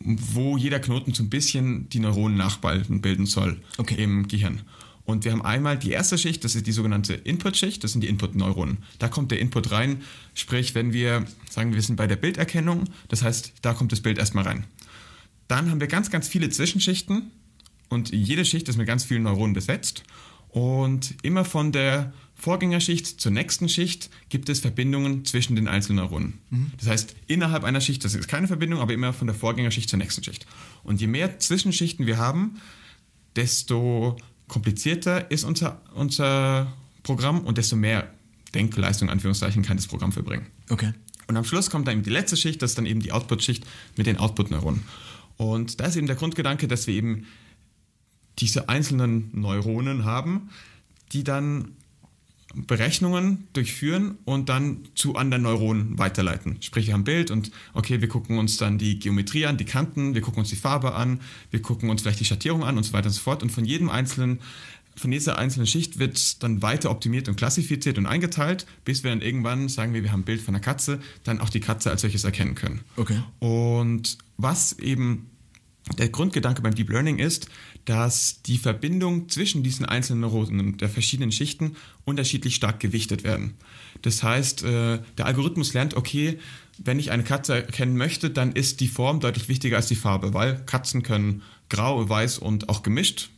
wo jeder Knoten so ein bisschen die Neuronen nachbilden bilden soll Okay. im Gehirn. Und wir haben einmal die erste Schicht, das ist die sogenannte Input-Schicht, das sind die Input-Neuronen. Da kommt der Input rein, sprich, wenn wir sagen, wir sind bei der Bilderkennung, das heißt, da kommt das Bild erstmal rein. Dann haben wir ganz, ganz viele Zwischenschichten und jede Schicht ist mit ganz vielen Neuronen besetzt. Und immer von der Vorgängerschicht zur nächsten Schicht gibt es Verbindungen zwischen den einzelnen Neuronen. Das heißt, innerhalb einer Schicht, das ist keine Verbindung, aber immer von der Vorgängerschicht zur nächsten Schicht. Und je mehr Zwischenschichten wir haben, desto komplizierter ist unser, unser Programm und desto mehr Denkleistung, Anführungszeichen, kann das Programm verbringen. Okay. Und am Schluss kommt dann eben die letzte Schicht, das ist dann eben die Output-Schicht mit den Output-Neuronen. Und da ist eben der Grundgedanke, dass wir eben diese einzelnen Neuronen haben, die dann Berechnungen durchführen und dann zu anderen Neuronen weiterleiten. Sprich, wir haben ein Bild und okay, wir gucken uns dann die Geometrie an, die Kanten, wir gucken uns die Farbe an, wir gucken uns vielleicht die Schattierung an und so weiter und so fort. Und von jedem einzelnen, von dieser einzelnen Schicht wird dann weiter optimiert und klassifiziert und eingeteilt, bis wir dann irgendwann, sagen wir, wir haben ein Bild von einer Katze, dann auch die Katze als solches erkennen können. Okay. Und was eben der Grundgedanke beim Deep Learning ist, dass die Verbindung zwischen diesen einzelnen Neuronen der verschiedenen Schichten unterschiedlich stark gewichtet werden. Das heißt, äh, der Algorithmus lernt, okay, wenn ich eine Katze erkennen möchte, dann ist die Form deutlich wichtiger als die Farbe, weil Katzen können grau, weiß und auch gemischt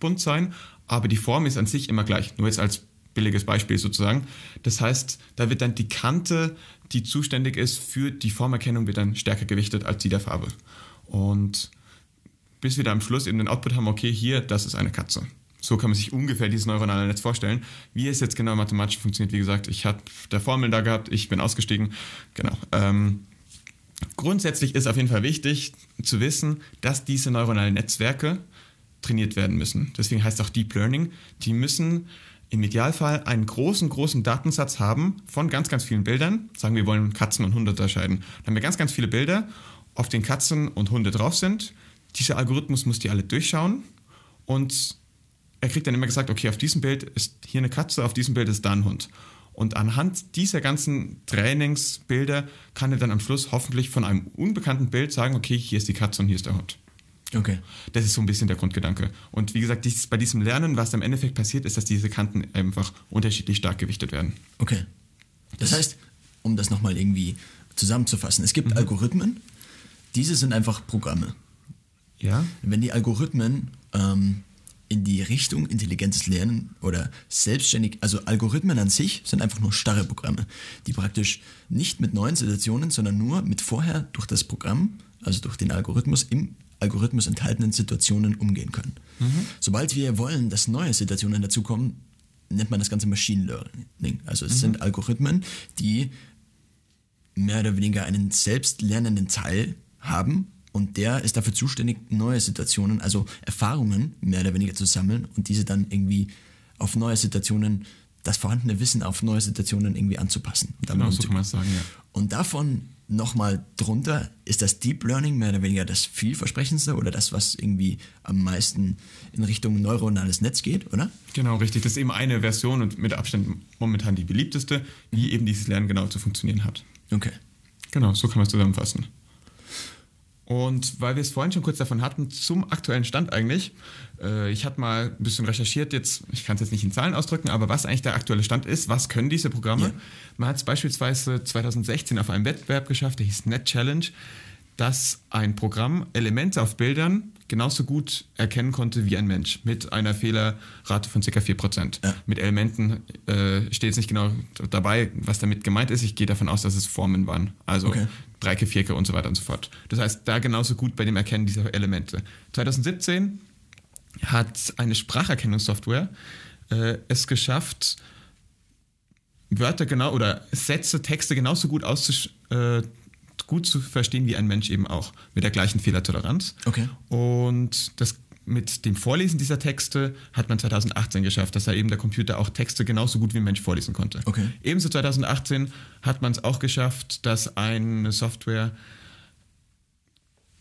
bunt sein, aber die Form ist an sich immer gleich. Nur jetzt als billiges Beispiel sozusagen. Das heißt, da wird dann die Kante, die zuständig ist für die Formerkennung, wird dann stärker gewichtet als die der Farbe. Und bis wir da am Schluss eben den Output haben, okay, hier, das ist eine Katze. So kann man sich ungefähr dieses neuronale Netz vorstellen. Wie es jetzt genau mathematisch funktioniert, wie gesagt, ich habe der Formel da gehabt, ich bin ausgestiegen. Genau. Ähm, grundsätzlich ist auf jeden Fall wichtig zu wissen, dass diese neuronalen Netzwerke trainiert werden müssen. Deswegen heißt es auch Deep Learning. Die müssen im Idealfall einen großen, großen Datensatz haben von ganz, ganz vielen Bildern. Sagen wir wollen Katzen und Hunde unterscheiden. Dann haben wir ganz, ganz viele Bilder, auf denen Katzen und Hunde drauf sind. Dieser Algorithmus muss die alle durchschauen und er kriegt dann immer gesagt, okay, auf diesem Bild ist hier eine Katze, auf diesem Bild ist da ein Hund. Und anhand dieser ganzen Trainingsbilder kann er dann am Schluss hoffentlich von einem unbekannten Bild sagen, okay, hier ist die Katze und hier ist der Hund. Okay. Das ist so ein bisschen der Grundgedanke. Und wie gesagt, dies, bei diesem Lernen, was im Endeffekt passiert, ist, dass diese Kanten einfach unterschiedlich stark gewichtet werden. Okay. Das heißt, um das nochmal irgendwie zusammenzufassen, es gibt Algorithmen, diese sind einfach Programme. Ja? Wenn die Algorithmen ähm, in die Richtung intelligentes Lernen oder selbstständig, also Algorithmen an sich sind einfach nur starre Programme, die praktisch nicht mit neuen Situationen, sondern nur mit vorher durch das Programm, also durch den Algorithmus im Algorithmus enthaltenen Situationen umgehen können. Sobald wir wollen, dass neue Situationen dazukommen, nennt man das Ganze Machine Learning. Also es sind Algorithmen, die mehr oder weniger einen selbstlernenden Teil haben und der ist dafür zuständig, neue Situationen, also Erfahrungen mehr oder weniger zu sammeln und diese dann irgendwie auf neue Situationen, das vorhandene Wissen auf neue Situationen irgendwie anzupassen. Und Genau, so kann man es sagen, ja. Und davon nochmal drunter ist das Deep Learning mehr oder weniger das vielversprechendste oder das, was irgendwie am meisten in Richtung neuronales Netz geht, oder? Genau, richtig. Das ist eben eine Version und mit Abstand momentan die beliebteste, wie eben dieses Lernen genau zu funktionieren hat. Okay. Genau, so kann man es zusammenfassen. Und weil wir es vorhin schon kurz davon hatten, zum aktuellen Stand eigentlich, äh, ich hatte mal ein bisschen recherchiert, jetzt, ich kann es jetzt nicht in Zahlen ausdrücken, aber was eigentlich der aktuelle Stand ist, was können diese Programme? Ja. Man hat es beispielsweise 2016 auf einem Wettbewerb geschafft, der hieß Net Challenge, dass ein Programm Elemente auf Bildern genauso gut erkennen konnte wie ein Mensch, mit einer Fehlerrate von ca. 4%. Ja. Mit Elementen äh, steht jetzt nicht genau dabei, was damit gemeint ist. Ich gehe davon aus, dass es Formen waren. Also Okay. Dreiecke, Vierecke und so weiter und so fort. Das heißt, da genauso gut bei dem Erkennen dieser Elemente. 2017 hat eine Spracherkennungssoftware äh, es geschafft, Wörter genau oder Sätze, Texte genauso gut auszusch äh, gut zu verstehen wie ein Mensch eben auch, mit der gleichen Fehlertoleranz. Okay. Und das mit dem Vorlesen dieser Texte hat man 2018 geschafft, dass er eben der Computer auch Texte genauso gut wie ein Mensch vorlesen konnte. Okay. Ebenso 2018 hat man es auch geschafft, dass eine Software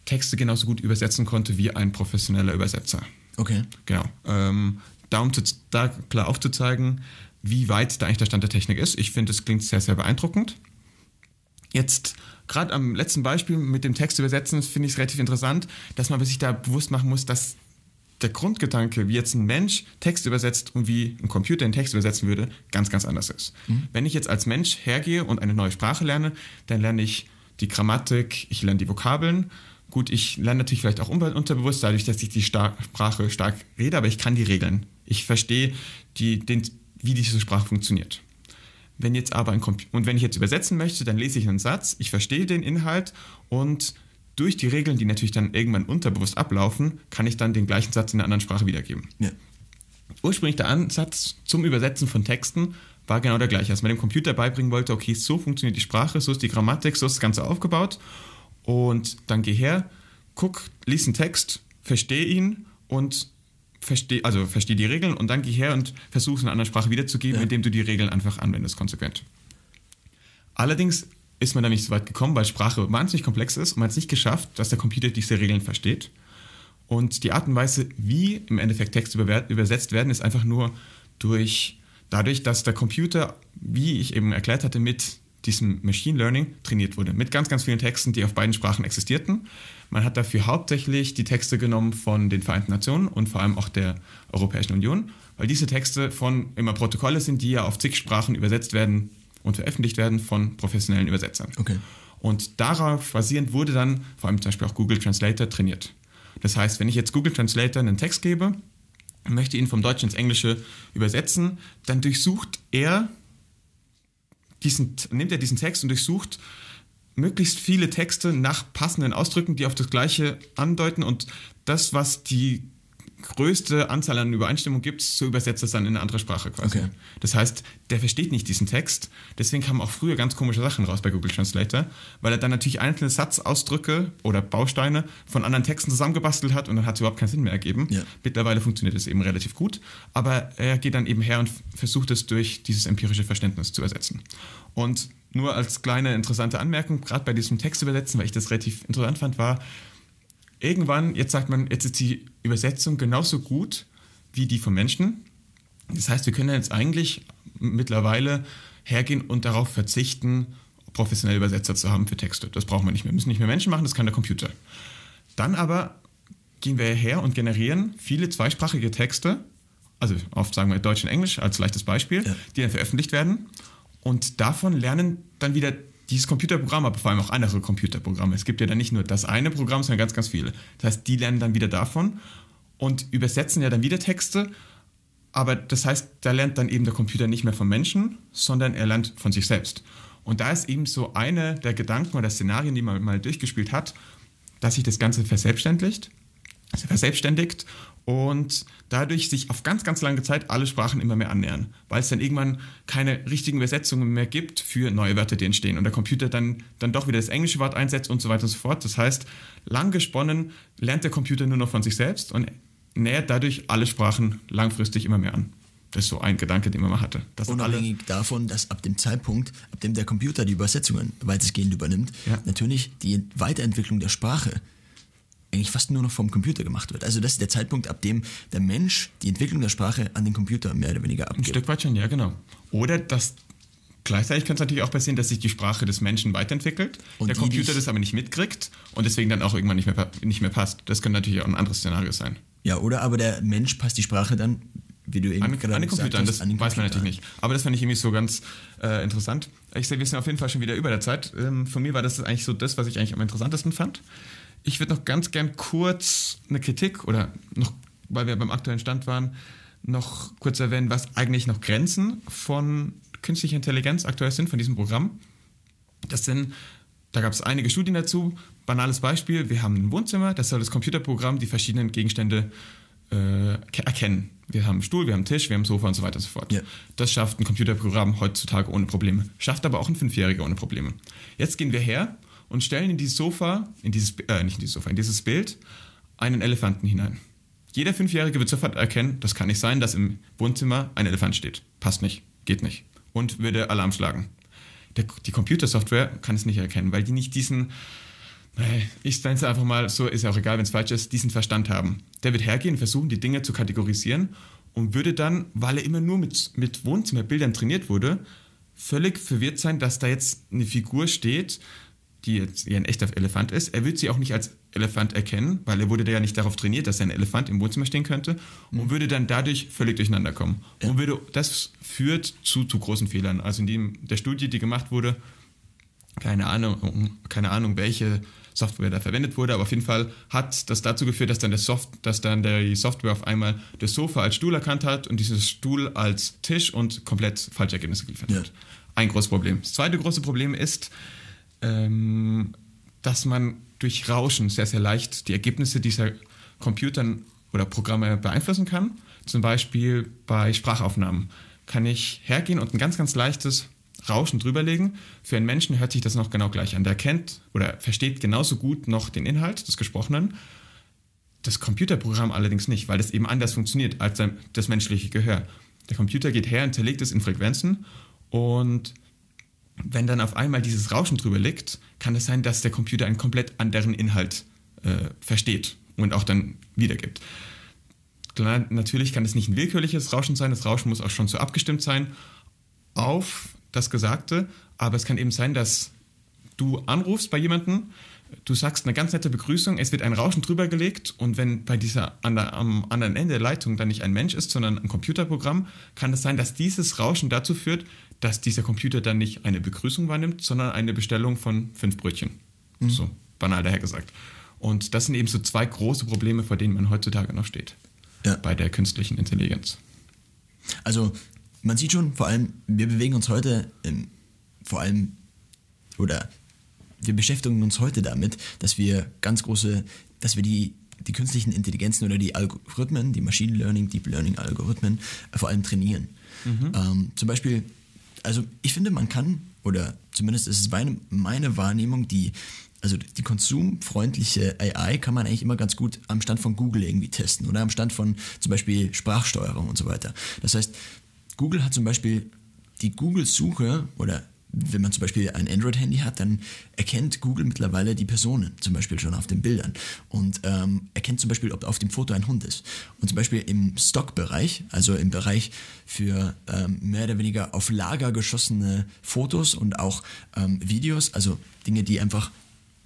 Texte genauso gut übersetzen konnte wie ein professioneller Übersetzer. Okay. Genau. Ähm, da, um zu, da klar aufzuzeigen, wie weit da eigentlich der Stand der Technik ist. Ich finde, es klingt sehr, sehr beeindruckend. Jetzt, gerade am letzten Beispiel mit dem Text übersetzen, finde ich es relativ interessant, dass man sich da bewusst machen muss, dass der Grundgedanke, wie jetzt ein Mensch Text übersetzt und wie ein Computer einen Text übersetzen würde, ganz, ganz anders ist. Wenn ich jetzt als Mensch hergehe und eine neue Sprache lerne, dann lerne ich die Grammatik, ich lerne die Vokabeln. Gut, ich lerne natürlich vielleicht auch unterbewusst, dadurch, dass ich die Star Sprache stark rede, aber ich kann die Regeln. Ich verstehe, die, den, wie diese Sprache funktioniert. Wenn jetzt aber ein und wenn ich jetzt übersetzen möchte, dann lese ich einen Satz, ich verstehe den Inhalt und durch die Regeln, die natürlich dann irgendwann unterbewusst ablaufen, kann ich dann den gleichen Satz in einer anderen Sprache wiedergeben. Ja. Ursprünglich der Ansatz zum Übersetzen von Texten war genau der gleiche. Als man dem Computer beibringen wollte, okay, so funktioniert die Sprache, so ist die Grammatik, so ist das Ganze aufgebaut. Und dann geh her, guck, lies einen Text, verstehe ihn und versteh, also verstehe die Regeln und dann geh her und versuch es in einer anderen Sprache wiederzugeben, Ja. indem du die Regeln einfach anwendest, konsequent. Allerdings ist man da nicht so weit gekommen, weil Sprache wahnsinnig komplex ist und man hat es nicht geschafft, dass der Computer diese Regeln versteht. Und die Art und Weise, wie im Endeffekt Texte übersetzt werden, ist einfach nur durch, dadurch, dass der Computer, wie ich eben erklärt hatte, mit diesem Machine Learning trainiert wurde. Mit ganz, ganz vielen Texten, die auf beiden Sprachen existierten. Man hat dafür hauptsächlich die Texte genommen von den Vereinten Nationen und vor allem auch der Europäischen Union, weil diese Texte von immer Protokolle sind, die ja auf zig Sprachen übersetzt werden und veröffentlicht werden von professionellen Übersetzern. Okay. Und darauf basierend wurde dann vor allem zum Beispiel auch Google Translator trainiert. Das heißt, wenn ich jetzt Google Translator einen Text gebe und möchte ihn vom Deutschen ins Englische übersetzen, dann durchsucht er diesen, nimmt er diesen Text und durchsucht möglichst viele Texte nach passenden Ausdrücken, die auf das Gleiche andeuten und das, was die größte Anzahl an Übereinstimmung gibt, so übersetzt es dann in eine andere Sprache quasi. Okay. Das heißt, der versteht nicht diesen Text. Deswegen kamen auch früher ganz komische Sachen raus bei Google Translator, weil er dann natürlich einzelne Satzausdrücke oder Bausteine von anderen Texten zusammengebastelt hat und dann hat es überhaupt keinen Sinn mehr ergeben. Ja. Mittlerweile funktioniert es eben relativ gut, aber er geht dann eben her und versucht es durch dieses empirische Verständnis zu ersetzen. Und nur als kleine interessante Anmerkung, gerade bei diesem Text übersetzen, weil ich das relativ interessant fand, war, irgendwann, jetzt sagt man, jetzt ist die Übersetzung genauso gut wie die vom Menschen. Das heißt, wir können jetzt eigentlich mittlerweile hergehen und darauf verzichten, professionelle Übersetzer zu haben für Texte. Das brauchen wir nicht mehr. Wir müssen nicht mehr Menschen machen, das kann der Computer. Dann aber gehen wir her und generieren viele zweisprachige Texte, also auf, sagen wir, Deutsch und Englisch als leichtes Beispiel, Ja. die dann veröffentlicht werden. Und davon lernen dann wieder dieses Computerprogramm, aber vor allem auch andere Computerprogramme. Es gibt ja dann nicht nur das eine Programm, sondern ganz, ganz viele. Das heißt, die lernen dann wieder davon und übersetzen ja dann wieder Texte. Aber das heißt, da lernt dann eben der Computer nicht mehr vom Menschen, sondern er lernt von sich selbst. Und da ist eben so eine der Gedanken oder Szenarien, die man mal durchgespielt hat, dass sich das Ganze verselbstständigt, verselbstständigt und dadurch sich auf ganz, ganz lange Zeit alle Sprachen immer mehr annähern, weil es dann irgendwann keine richtigen Übersetzungen mehr gibt für neue Wörter, die entstehen und der Computer dann, dann doch wieder das englische Wort einsetzt und so weiter und so fort. Das heißt, lang gesponnen lernt der Computer nur noch von sich selbst und nähert dadurch alle Sprachen langfristig immer mehr an. Das ist so ein Gedanke, den man mal hatte. Unabhängig davon, dass ab dem Zeitpunkt, ab dem der Computer die Übersetzungen weitestgehend übernimmt, Ja. natürlich die Weiterentwicklung der Sprache eigentlich fast nur noch vom Computer gemacht wird. Also das ist der Zeitpunkt, ab dem der Mensch die Entwicklung der Sprache an den Computer mehr oder weniger Ein abgibt. Stück weit schon, ja, genau. Oder dass gleichzeitig könnte es natürlich auch passieren, dass sich die Sprache des Menschen weiterentwickelt, Und der Computer das aber nicht mitkriegt und deswegen dann auch irgendwann nicht mehr, nicht mehr passt. Das könnte natürlich auch ein anderes Szenario sein. Ja, oder aber der Mensch passt die Sprache dann, wie du eben An, gerade an den Computer, an, das an den weiß man natürlich nicht. Aber das fand ich irgendwie so ganz äh, interessant. Ich sehe, wir sind auf jeden Fall schon wieder über der Zeit. Ähm, von mir war das eigentlich so das, was ich eigentlich am interessantesten fand. Ich würde noch ganz gern kurz eine Kritik oder noch, weil wir beim aktuellen Stand waren, noch kurz erwähnen, was eigentlich noch Grenzen von künstlicher Intelligenz aktuell sind, von diesem Programm. Das sind, da gab es einige Studien dazu. Banales Beispiel, wir haben ein Wohnzimmer, das soll das Computerprogramm die verschiedenen Gegenstände äh, ke- erkennen. Wir haben einen Stuhl, wir haben einen Tisch, wir haben ein Sofa und so weiter und so fort. Ja. Das schafft ein Computerprogramm heutzutage ohne Probleme. Schafft aber auch ein Fünfjähriger ohne Probleme. Jetzt gehen wir her und stellen in dieses Sofa, in dieses, äh, nicht in dieses Sofa, in dieses Bild einen Elefanten hinein. Jeder Fünfjährige wird sofort erkennen, das kann nicht sein, dass im Wohnzimmer ein Elefant steht. Passt nicht, geht nicht. Und würde Alarm schlagen. Der, die Computersoftware kann es nicht erkennen, weil die nicht diesen, ich nenne es einfach mal so, ist ja auch egal, wenn es falsch ist, diesen Verstand haben. Der wird hergehen, versuchen, die Dinge zu kategorisieren und würde dann, weil er immer nur mit, mit Wohnzimmerbildern trainiert wurde, völlig verwirrt sein, dass da jetzt eine Figur steht, die jetzt ein echter Elefant ist. Er wird sie auch nicht als Elefant erkennen, weil er wurde da ja nicht darauf trainiert, dass ein Elefant im Wohnzimmer stehen könnte und würde dann dadurch völlig durcheinander kommen. Und würde, das führt zu, zu großen Fehlern. Also in dem, der Studie, die gemacht wurde, keine Ahnung, keine Ahnung, welche Software da verwendet wurde, aber auf jeden Fall hat das dazu geführt, dass dann, der Soft, dass dann der, die Software auf einmal das Sofa als Stuhl erkannt hat und dieses Stuhl als Tisch und komplett falsche Ergebnisse geliefert Ja. hat. Ein großes Problem. Das zweite große Problem ist, ähm, dass man durch Rauschen sehr, sehr leicht die Ergebnisse dieser Computern oder Programme beeinflussen kann. Zum Beispiel bei Sprachaufnahmen kann ich hergehen und ein ganz, ganz leichtes Rauschen drüberlegen. Für einen Menschen hört sich das noch genau gleich an. Der kennt oder versteht genauso gut noch den Inhalt des Gesprochenen. Das Computerprogramm allerdings nicht, weil das eben anders funktioniert als das menschliche Gehör. Der Computer geht her und zerlegt es in Frequenzen und wenn dann auf einmal dieses Rauschen drüber liegt, kann es sein, dass der Computer einen komplett anderen Inhalt äh, versteht und auch dann wiedergibt. Klar, natürlich kann es nicht ein willkürliches Rauschen sein, das Rauschen muss auch schon so abgestimmt sein auf das Gesagte, aber es kann eben sein, dass du anrufst bei jemandem, du sagst eine ganz nette Begrüßung, es wird ein Rauschen drüber gelegt und wenn bei dieser an der, am anderen Ende der Leitung dann nicht ein Mensch ist, sondern ein Computerprogramm, kann es sein, dass dieses Rauschen dazu führt, dass dieser Computer dann nicht eine Begrüßung wahrnimmt, sondern eine Bestellung von fünf Brötchen. So banal daher gesagt. Und das sind eben so zwei große Probleme, vor denen man heutzutage noch steht Ja. bei der künstlichen Intelligenz. Also man sieht schon, vor allem, wir bewegen uns heute ähm, vor allem, oder wir beschäftigen uns heute damit, dass wir ganz große, dass wir die die künstlichen Intelligenzen oder die Algorithmen, die Machine Learning, Deep Learning Algorithmen äh, vor allem trainieren. Ähm, zum Beispiel, also ich finde, man kann, oder zumindest ist es meine, meine Wahrnehmung, die, also die konsumfreundliche AI kann man eigentlich immer ganz gut am Stand von Google irgendwie testen oder am Stand von zum Beispiel Sprachsteuerung und so weiter. Das heißt, Google hat zum Beispiel die Google-Suche oder wenn man zum Beispiel ein Android-Handy hat, dann erkennt Google mittlerweile die Personen, zum Beispiel schon auf den Bildern. Und ähm, erkennt zum Beispiel, ob auf dem Foto ein Hund ist. Und zum Beispiel im Stock-Bereich, also im Bereich für ähm, mehr oder weniger auf Lager geschossene Fotos und auch ähm, Videos, also Dinge, die einfach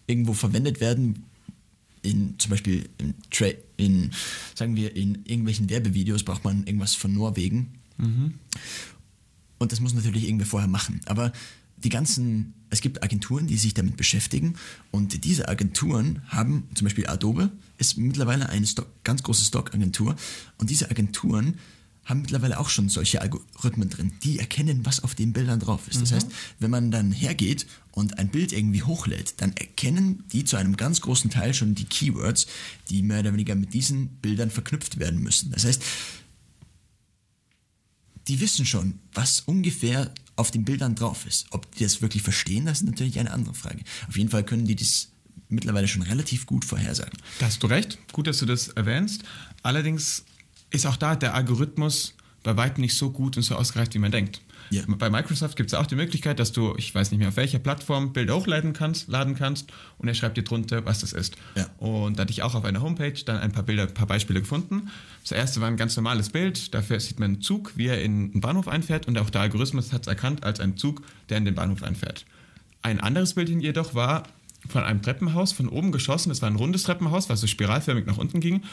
irgendwo verwendet werden, in zum Beispiel in, Tra in sagen wir, in irgendwelchen Werbevideos braucht man irgendwas von Norwegen. Und das muss natürlich irgendwie vorher machen. Aber die ganzen, es gibt Agenturen, die sich damit beschäftigen und diese Agenturen haben, zum Beispiel Adobe ist mittlerweile eine Stock, ganz große Stock-Agentur und diese Agenturen haben mittlerweile auch schon solche Algorithmen drin, die erkennen, was auf den Bildern drauf ist. Das heißt, wenn man dann hergeht und ein Bild irgendwie hochlädt, dann erkennen die zu einem ganz großen Teil schon die Keywords, die mehr oder weniger mit diesen Bildern verknüpft werden müssen. Das heißt, die wissen schon, was ungefähr auf den Bildern drauf ist. Ob die das wirklich verstehen, das ist natürlich eine andere Frage. Auf jeden Fall können die das mittlerweile schon relativ gut vorhersagen. Da hast du recht. Gut, dass du das erwähnst. Allerdings ist auch da der Algorithmus bei weitem nicht so gut und so ausgereift, wie man denkt. Ja. Bei Microsoft gibt es auch die Möglichkeit, dass du, ich weiß nicht mehr auf welcher Plattform, Bilder hochladen kannst, laden kannst und er schreibt dir drunter, was das ist. Ja. Und da hatte ich auch auf einer Homepage dann ein paar Bilder, ein paar Beispiele gefunden. Das erste war ein ganz normales Bild, dafür sieht man einen Zug, wie er in einen Bahnhof einfährt und auch der Algorithmus hat es erkannt als einen Zug, der in den Bahnhof einfährt. Ein anderes Bild jedoch war von einem Treppenhaus, von oben geschossen. Das war ein rundes Treppenhaus, was so spiralförmig nach unten ging.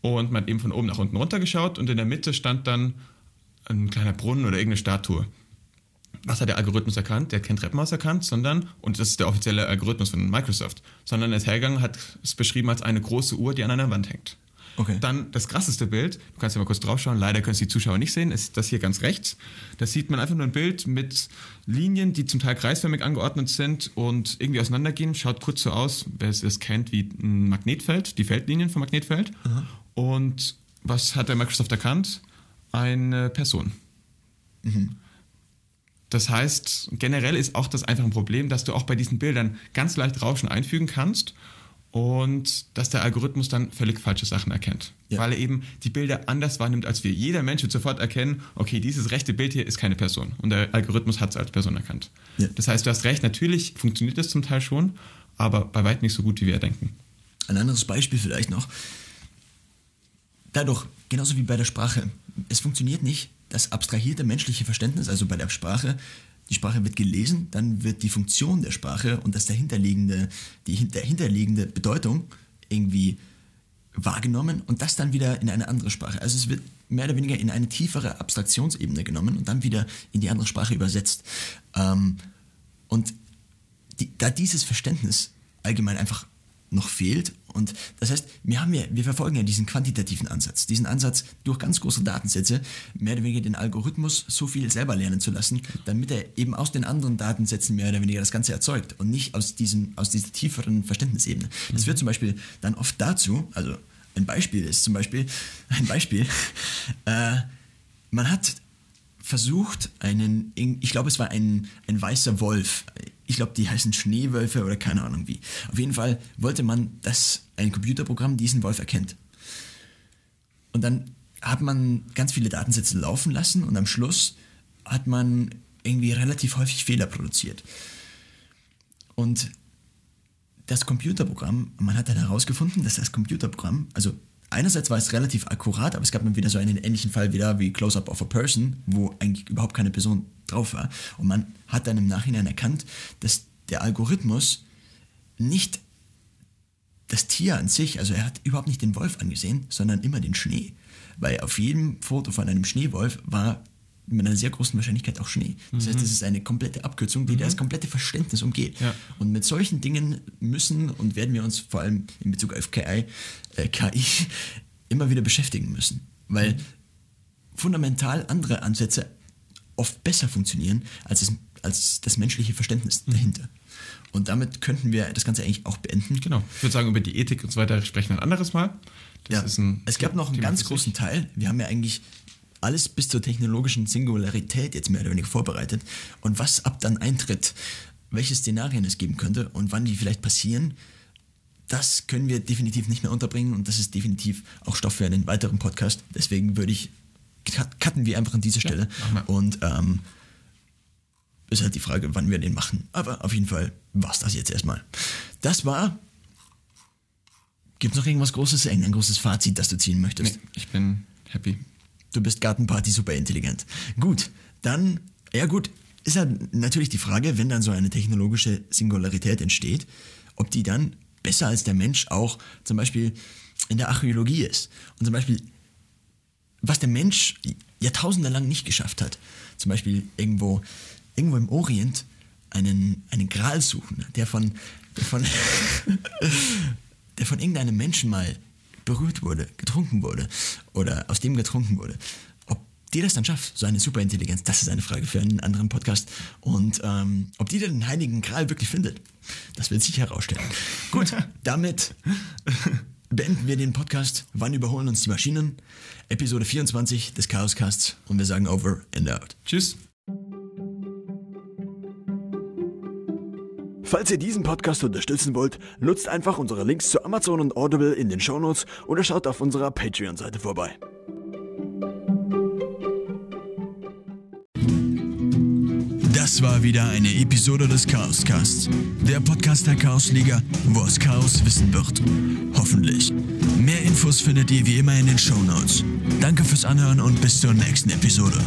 Und man hat eben von oben nach unten runtergeschaut und in der Mitte stand dann ein kleiner Brunnen oder irgendeine Statue. Was hat der Algorithmus erkannt? Der hat kein Treppenhaus erkannt, sondern, und das ist der offizielle Algorithmus von Microsoft, sondern er ist hergegangen, hat es beschrieben als eine große Uhr, die an einer Wand hängt. Okay. Dann das krasseste Bild, du kannst ja mal kurz draufschauen, leider können es die Zuschauer nicht sehen, ist das hier ganz rechts. Da sieht man einfach nur ein Bild mit Linien, die zum Teil kreisförmig angeordnet sind und irgendwie auseinandergehen. Schaut kurz so aus, wer es es kennt, wie ein Magnetfeld, die Feldlinien vom Magnetfeld. Und was hat der Microsoft erkannt? Eine Person. Das heißt, generell ist auch das einfach ein Problem, dass du auch bei diesen Bildern ganz leicht Rauschen einfügen kannst und dass der Algorithmus dann völlig falsche Sachen erkennt. Ja. Weil er eben die Bilder anders wahrnimmt als wir. Jeder Mensch wird sofort erkennen, okay, dieses rechte Bild hier ist keine Person. Und der Algorithmus hat es als Person erkannt. Ja. Das heißt, du hast recht, natürlich funktioniert das zum Teil schon, aber bei weitem nicht so gut, wie wir denken. Ein anderes Beispiel vielleicht noch. Dadurch, genauso wie bei der Sprache, es funktioniert nicht das abstrahierte menschliche Verständnis, also bei der Sprache, die Sprache wird gelesen, dann wird die Funktion der Sprache und das dahinterliegende, die hin- dahinterliegende Bedeutung irgendwie wahrgenommen und das dann wieder in eine andere Sprache. Also es wird mehr oder weniger in eine tiefere Abstraktionsebene genommen und dann wieder in die andere Sprache übersetzt. Ähm, und die, da dieses Verständnis allgemein einfach noch fehlt und das heißt, wir haben ja, wir verfolgen ja diesen quantitativen Ansatz, diesen Ansatz durch ganz große Datensätze mehr oder weniger den Algorithmus so viel selber lernen zu lassen, damit er eben aus den anderen Datensätzen mehr oder weniger das Ganze erzeugt und nicht aus diesem, aus dieser tieferen Verständnisebene. Das führt zum Beispiel dann oft dazu, also ein Beispiel ist zum Beispiel, [LAUGHS] ein Beispiel, [LAUGHS] äh, man hat versucht, einen, ich glaube, es war ein, ein weißer Wolf. Ich glaube, die heißen Schneewölfe oder keine Ahnung wie. Auf jeden Fall wollte man, dass ein Computerprogramm diesen Wolf erkennt. Und dann hat man ganz viele Datensätze laufen lassen und am Schluss hat man irgendwie relativ häufig Fehler produziert. Und das Computerprogramm, man hat dann herausgefunden, dass das Computerprogramm, also einerseits war es relativ akkurat, aber es gab dann wieder so einen ähnlichen Fall wieder wie Close-Up of a Person, wo eigentlich überhaupt keine Person drauf war. Und man hat dann im Nachhinein erkannt, dass der Algorithmus nicht das Tier an sich, also er hat überhaupt nicht den Wolf angesehen, sondern immer den Schnee. Weil auf jedem Foto von einem Schneewolf war mit einer sehr großen Wahrscheinlichkeit auch Schnee. Das heißt, es ist eine komplette Abkürzung, die das komplette Verständnis umgeht. Ja. Und mit solchen Dingen müssen und werden wir uns vor allem in Bezug auf KI, äh, KI immer wieder beschäftigen müssen. Weil fundamental andere Ansätze oft besser funktionieren, als, es, als das menschliche Verständnis dahinter. Und damit könnten wir das Ganze eigentlich auch beenden. Genau. Ich würde sagen, über die Ethik und so weiter sprechen wir ein anderes Mal. Das Ja, es gab noch einen Thema ganz großen. Teil. Wir haben ja eigentlich alles bis zur technologischen Singularität jetzt mehr oder weniger vorbereitet. Und was ab dann eintritt, welche Szenarien es geben könnte und wann die vielleicht passieren, das können wir definitiv nicht mehr unterbringen und das ist definitiv auch Stoff für einen weiteren Podcast. Deswegen würde ich, cutten wir einfach an dieser Stelle. wir. und ähm, ist halt die Frage, wann wir den machen. Aber auf jeden Fall war's das jetzt erstmal. Das war. Gibt es noch irgendwas Großes, ein großes Fazit, das du ziehen möchtest? Nee, ich bin happy. Du bist Gartenparty super intelligent. Gut, dann, ja gut, ist halt natürlich die Frage, wenn dann so eine technologische Singularität entsteht, ob die dann besser als der Mensch auch zum Beispiel in der Archäologie ist. Und zum Beispiel, was der Mensch Jahrtausende lang nicht geschafft hat, zum Beispiel irgendwo, irgendwo im Orient einen, einen Gral suchen, der von, der von, [LAUGHS] der von irgendeinem Menschen mal berührt wurde, getrunken wurde oder aus dem getrunken wurde. Ob die das dann schafft, so eine Superintelligenz, das ist eine Frage für einen anderen Podcast. Und ähm, ob die den heiligen Gral wirklich findet, das wird sich herausstellen. Gut, [LAUGHS] damit beenden wir den Podcast. Wann überholen uns die Maschinen? Episode 24 des Chaoscasts und wir sagen over and out. Tschüss. Falls ihr diesen Podcast unterstützen wollt, nutzt einfach unsere Links zu Amazon und Audible in den Shownotes oder schaut auf unserer Patreon-Seite vorbei. Das war wieder eine Episode des Chaoscasts. Der Podcast der Chaosliga, wo aus Chaos Wissen wird. Hoffentlich. Mehr Infos findet ihr wie immer in den Shownotes. Danke fürs Anhören und bis zur nächsten Episode.